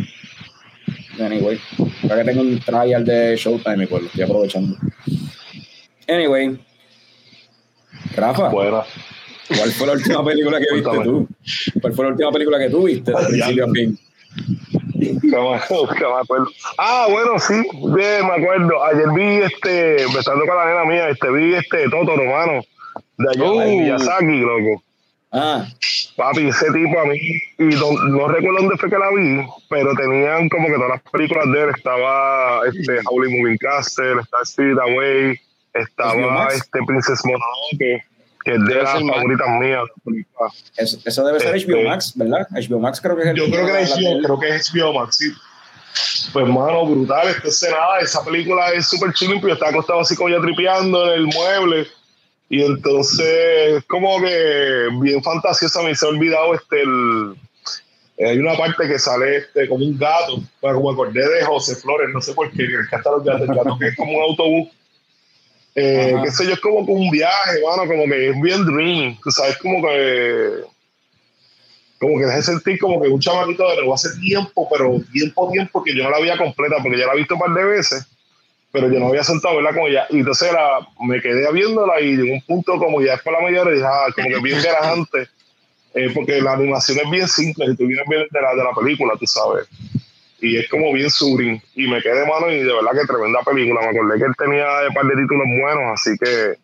Anyway, ahora que tengo un trial de Showtime y pues lo estoy aprovechando. Anyway, Rafa, Buena. ¿cuál fue la última película que viste tú? ¿Cuál fue la última película que tú viste? De principio a fin. Me, acuerdo. Ah, bueno, sí, me acuerdo. Ayer vi este, empezando con la nena mía, este, vi este Totoro, hermano, de allá de Miyazaki, loco. Ah, Papi, ese tipo a mí, y no, no recuerdo dónde fue que la vi, pero tenían como que todas las películas de él, estaba este Howling Moving Castle, estaba Spirit Away, estaba este Princess Mononoke, que es de Debe las favoritas mías. eso, eso debe ser Este- HBO Max, ¿verdad? HBO Max creo que es el Yo creo que es HBO, creo que es HBO Max, sí. Pues, mano, brutal. Entonces, nada, esa película es súper chilling, pero yo estaba acostado así como ya tripeando en el mueble. Y entonces, como que bien fantasiosa, me se ha olvidado este, el... eh, Hay una parte que sale este, como un gato, bueno, como acordé de José Flores, no sé por qué, que encanta los gatos, el gato que es como un autobús. Eh, qué sé yo, es como que un viaje, mano, como que es bien dream, tú sabes, como que como que dejé sentir como que un chamaquito de nuevo hace tiempo, pero tiempo, tiempo que yo no la había completa, porque ya la he visto un par de veces, pero yo no había sentado a verla con ella. Y entonces la, me quedé viéndola y llegó un punto como ya después la media hora dije, ah, como que bien garajante, eh, porque la animación es bien simple, si tú vienes bien de la, de la película, tú sabes. Y es como bien surin. Y me quedé mano y de verdad que tremenda película. Me acordé que él tenía un par de títulos buenos, así que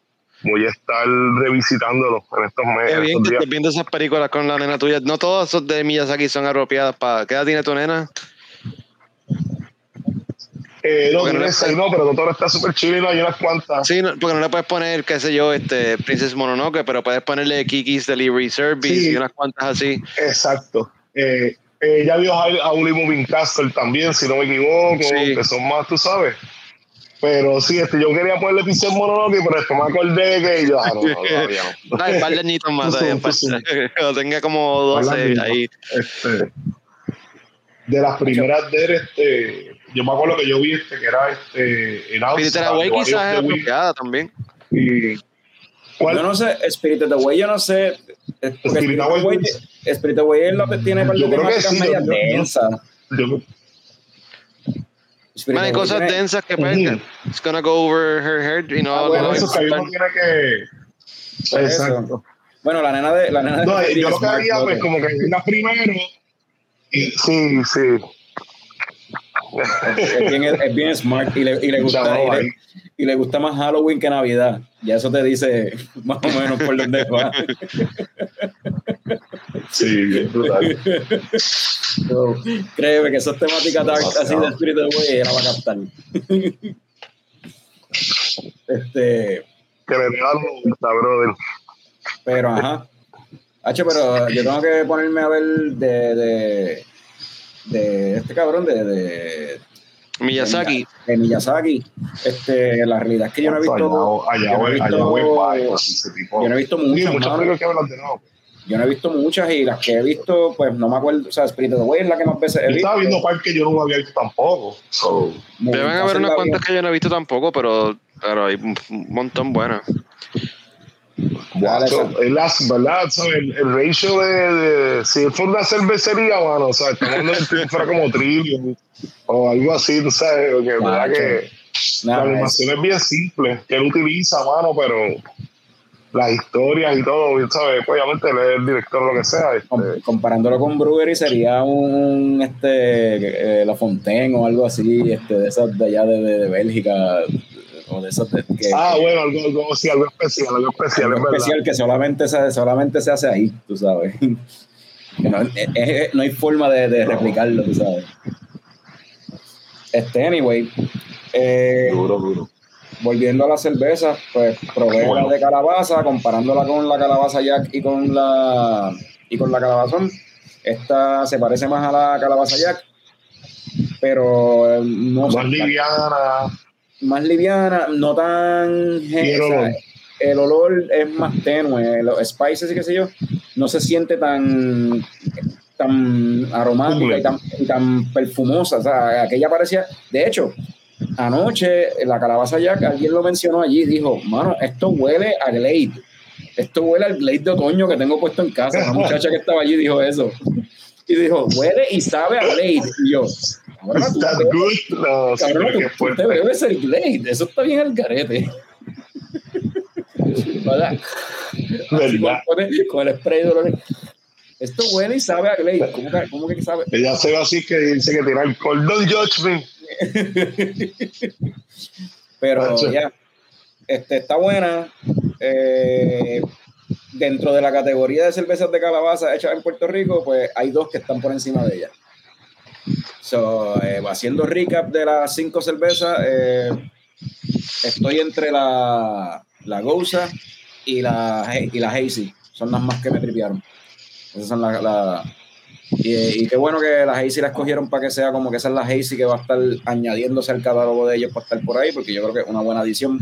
voy a estar revisitándolo en estos meses. Qué bien estos que días. estés viendo esas películas con la nena tuya. No todas son de Miyazaki son apropiadas para. ¿Qué edad tiene tu nena? Eh, no, no tiene le- seis, no, pero Totoro está súper chido y no hay unas cuantas. Sí, no- porque no le puedes poner, qué sé yo, este Princess Mononoke, pero puedes ponerle Kiki's Delivery Service Sí. y unas cuantas así. Exacto. Eh, eh, ya vio a Auli Moving Castle también, si no me equivoco, Sí. que son más, tú sabes. Pero sí, este, yo quería ponerle Princess Mononoke, pero después me acordé que yo, ah, no, no, todavía no. Hay un par de añitos más todavía, cuando tenga como 12 Hablando, ahí. Este, de las primeras de él, este, yo me acuerdo que yo vi este, que era este, en Spirited Away quizás es apropiada también. Y, Yo no sé, Spirit Away, yo no sé. eh, Spirit Spirit Away- Away, Spirit Away es lo que tiene par de Yo creo que temáticas sí, medias yo- yo- densas. Yo, Spirit Man, hay cosas tiene- densas que Ujú. pueden. It's gonna go over her head y no. Ah, no bueno, va a eso que uno tiene que. Por eso. Exacto. Bueno, la nena de la nena de No, yo lo que haría, pues, como que la primero. y- Sí, sí. Es, bien, es bien smart y le, y le gusta y le, y le gusta más Halloween que Navidad. Ya eso te dice más o menos por dónde va. Sí, bien brutal. Créeme que esas temáticas dark así de Spirit Away ella la va a captar. este, Que le gusta, brother. pero ajá. H, pero yo tengo que ponerme a ver de, de, de este cabrón de, de, Miyazaki. de Miyazaki. Este, la realidad es que yo no he visto. Allá, yo no he visto-. Yo muchas. Yo no he visto muchas y las que he visto, pues no me acuerdo. O sea, Spirit Away es la que más veces he Yo visto. estaba viendo par que yo no había visto tampoco. So, Deben haber unas cuantas que yo no he visto tampoco, pero, pero hay un montón buenas. Es las, ¿verdad? So, el, el ratio de, de- Si fuera una cervecería, mano, o sea, que fuera como Trillion o algo así, tú sabes, es verdad que la animación es bien simple, que él utiliza, mano, pero las historias y todo, ¿sabes? Pues, obviamente él es el director o lo que sea. este, Com- comparándolo con Brewery sería un este eh, La Fontaine o algo así este de esas de allá de, de, de Bélgica o de esas de, que, ah, bueno, algo, algo, sí, algo especial, algo especial, algo es verdad. especial que solamente se, solamente se hace ahí tú sabes no, es- es- no hay forma de, de replicarlo tú sabes este anyway eh, Duro, duro. volviendo a la cerveza, pues probé Bueno. la de calabaza, comparándola con la calabaza Jack y con la y con la calabazón. Esta se parece más a la calabaza Jack, pero eh, no Más liviana. Más liviana, no tan el olor. el olor es más tenue, los spices y qué sé yo, no se siente tan tan aromática y tan, y tan perfumosa, o sea, aquella parecía, de hecho, anoche la calabaza Jack, alguien lo mencionó allí, dijo, mano, esto huele a Glade. Esto huele al Glade de otoño que tengo puesto en casa. Una muchacha que estaba allí dijo eso. Y dijo, huele y sabe a Glade. Y yo, That te- good. No, sí, tú- tú te fuerte. bebes el Glade. Eso está bien al garete. ¿Verdad? Con, el- spray de olor. Esto huele y sabe a Glade. ¿Cómo que, cómo que sabe? Ella se ve así que dice que tiene alcohol. Don't judge me. Pero ya, este, está buena. Eh, dentro de la categoría de cervezas de calabaza hechas en Puerto Rico, pues hay dos que están por encima de ella. So, eh, haciendo recap de las cinco cervezas, eh, estoy entre la, la Gouza y la, y la Hazy. Son las más que me tripearon. Esas son las. la- y, y qué bueno que las Hazy las cogieron para que sea como que esa es la Hazy que va a estar añadiéndose al catálogo de ellos para estar por ahí, porque yo creo que es una buena adición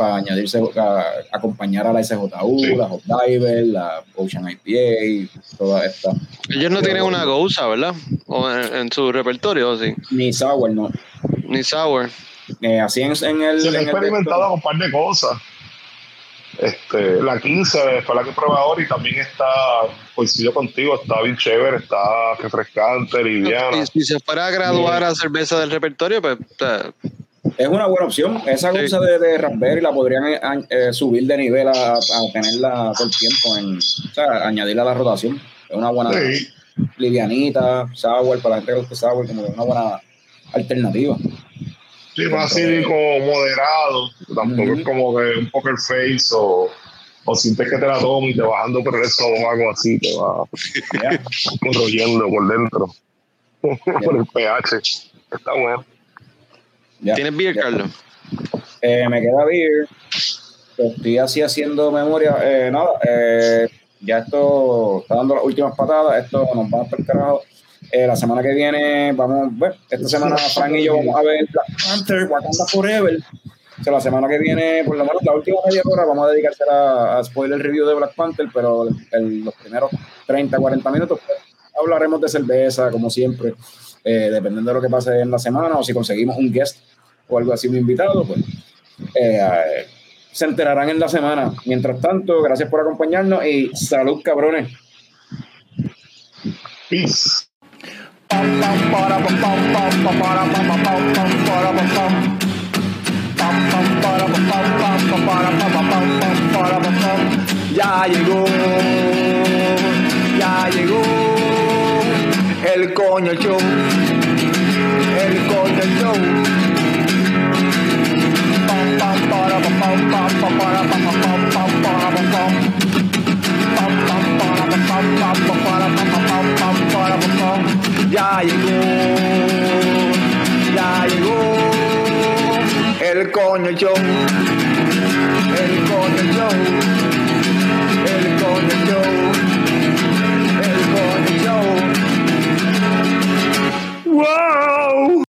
para añadirse, a, acompañar a la SJU, Sí. la Hot Diver, la Ocean IPA, toda esta. Ellos no tienen una Gouza, ¿verdad? O en, en su repertorio, ¿o sí. Ni Sour, no. Ni Sour. Eh, así en, en el. Se en ha experimentado con un par de cosas. Este, la 15 fue la que probé ahora y también está, coincido contigo, está bien chévere, está refrescante, liviana. Y si se fuera a graduar a cerveza del repertorio, pues Es una buena opción. Esa Sí. cosa de, de raspberry la podrían eh, eh, subir de nivel a, a tenerla todo el tiempo, en, o sea, añadirla a la rotación. Es una buena Sí. livianita, sour, para la gente que le guste sour, como que una buena alternativa. Sí, más así como moderado, tampoco es como que un poker face o, o sientes que te la tomas y te bajando por el estómago así, te va corroyendo por dentro, por el pH. Está bueno. Ya. ¿tienes beer, Ya. Carlos? Eh, me queda beer. Estoy así haciendo memoria. Eh, nada, eh, ya esto está dando las últimas patadas. Esto nos va a el carajo. Eh, la semana que viene, vamos, bueno, esta semana Frank y yo vamos a ver Black Panther, Wakanda Forever. O sea, la semana que viene, por lo menos la última media hora, vamos a dedicarse a, a spoiler review de Black Panther, pero el- el- los primeros 30, 40 minutos pues, hablaremos de cerveza, como siempre, eh, dependiendo de lo que pase en la semana, o si conseguimos un guest o algo así, un invitado, pues eh, se enterarán en la semana. Mientras tanto, gracias por acompañarnos y salud, cabrones. Peace. Ya llegó, ya llegó el coño show, el coño show. Ya llegó, ya llegó el coño show, el coño show, el coño show, el coño show. ¡Wow!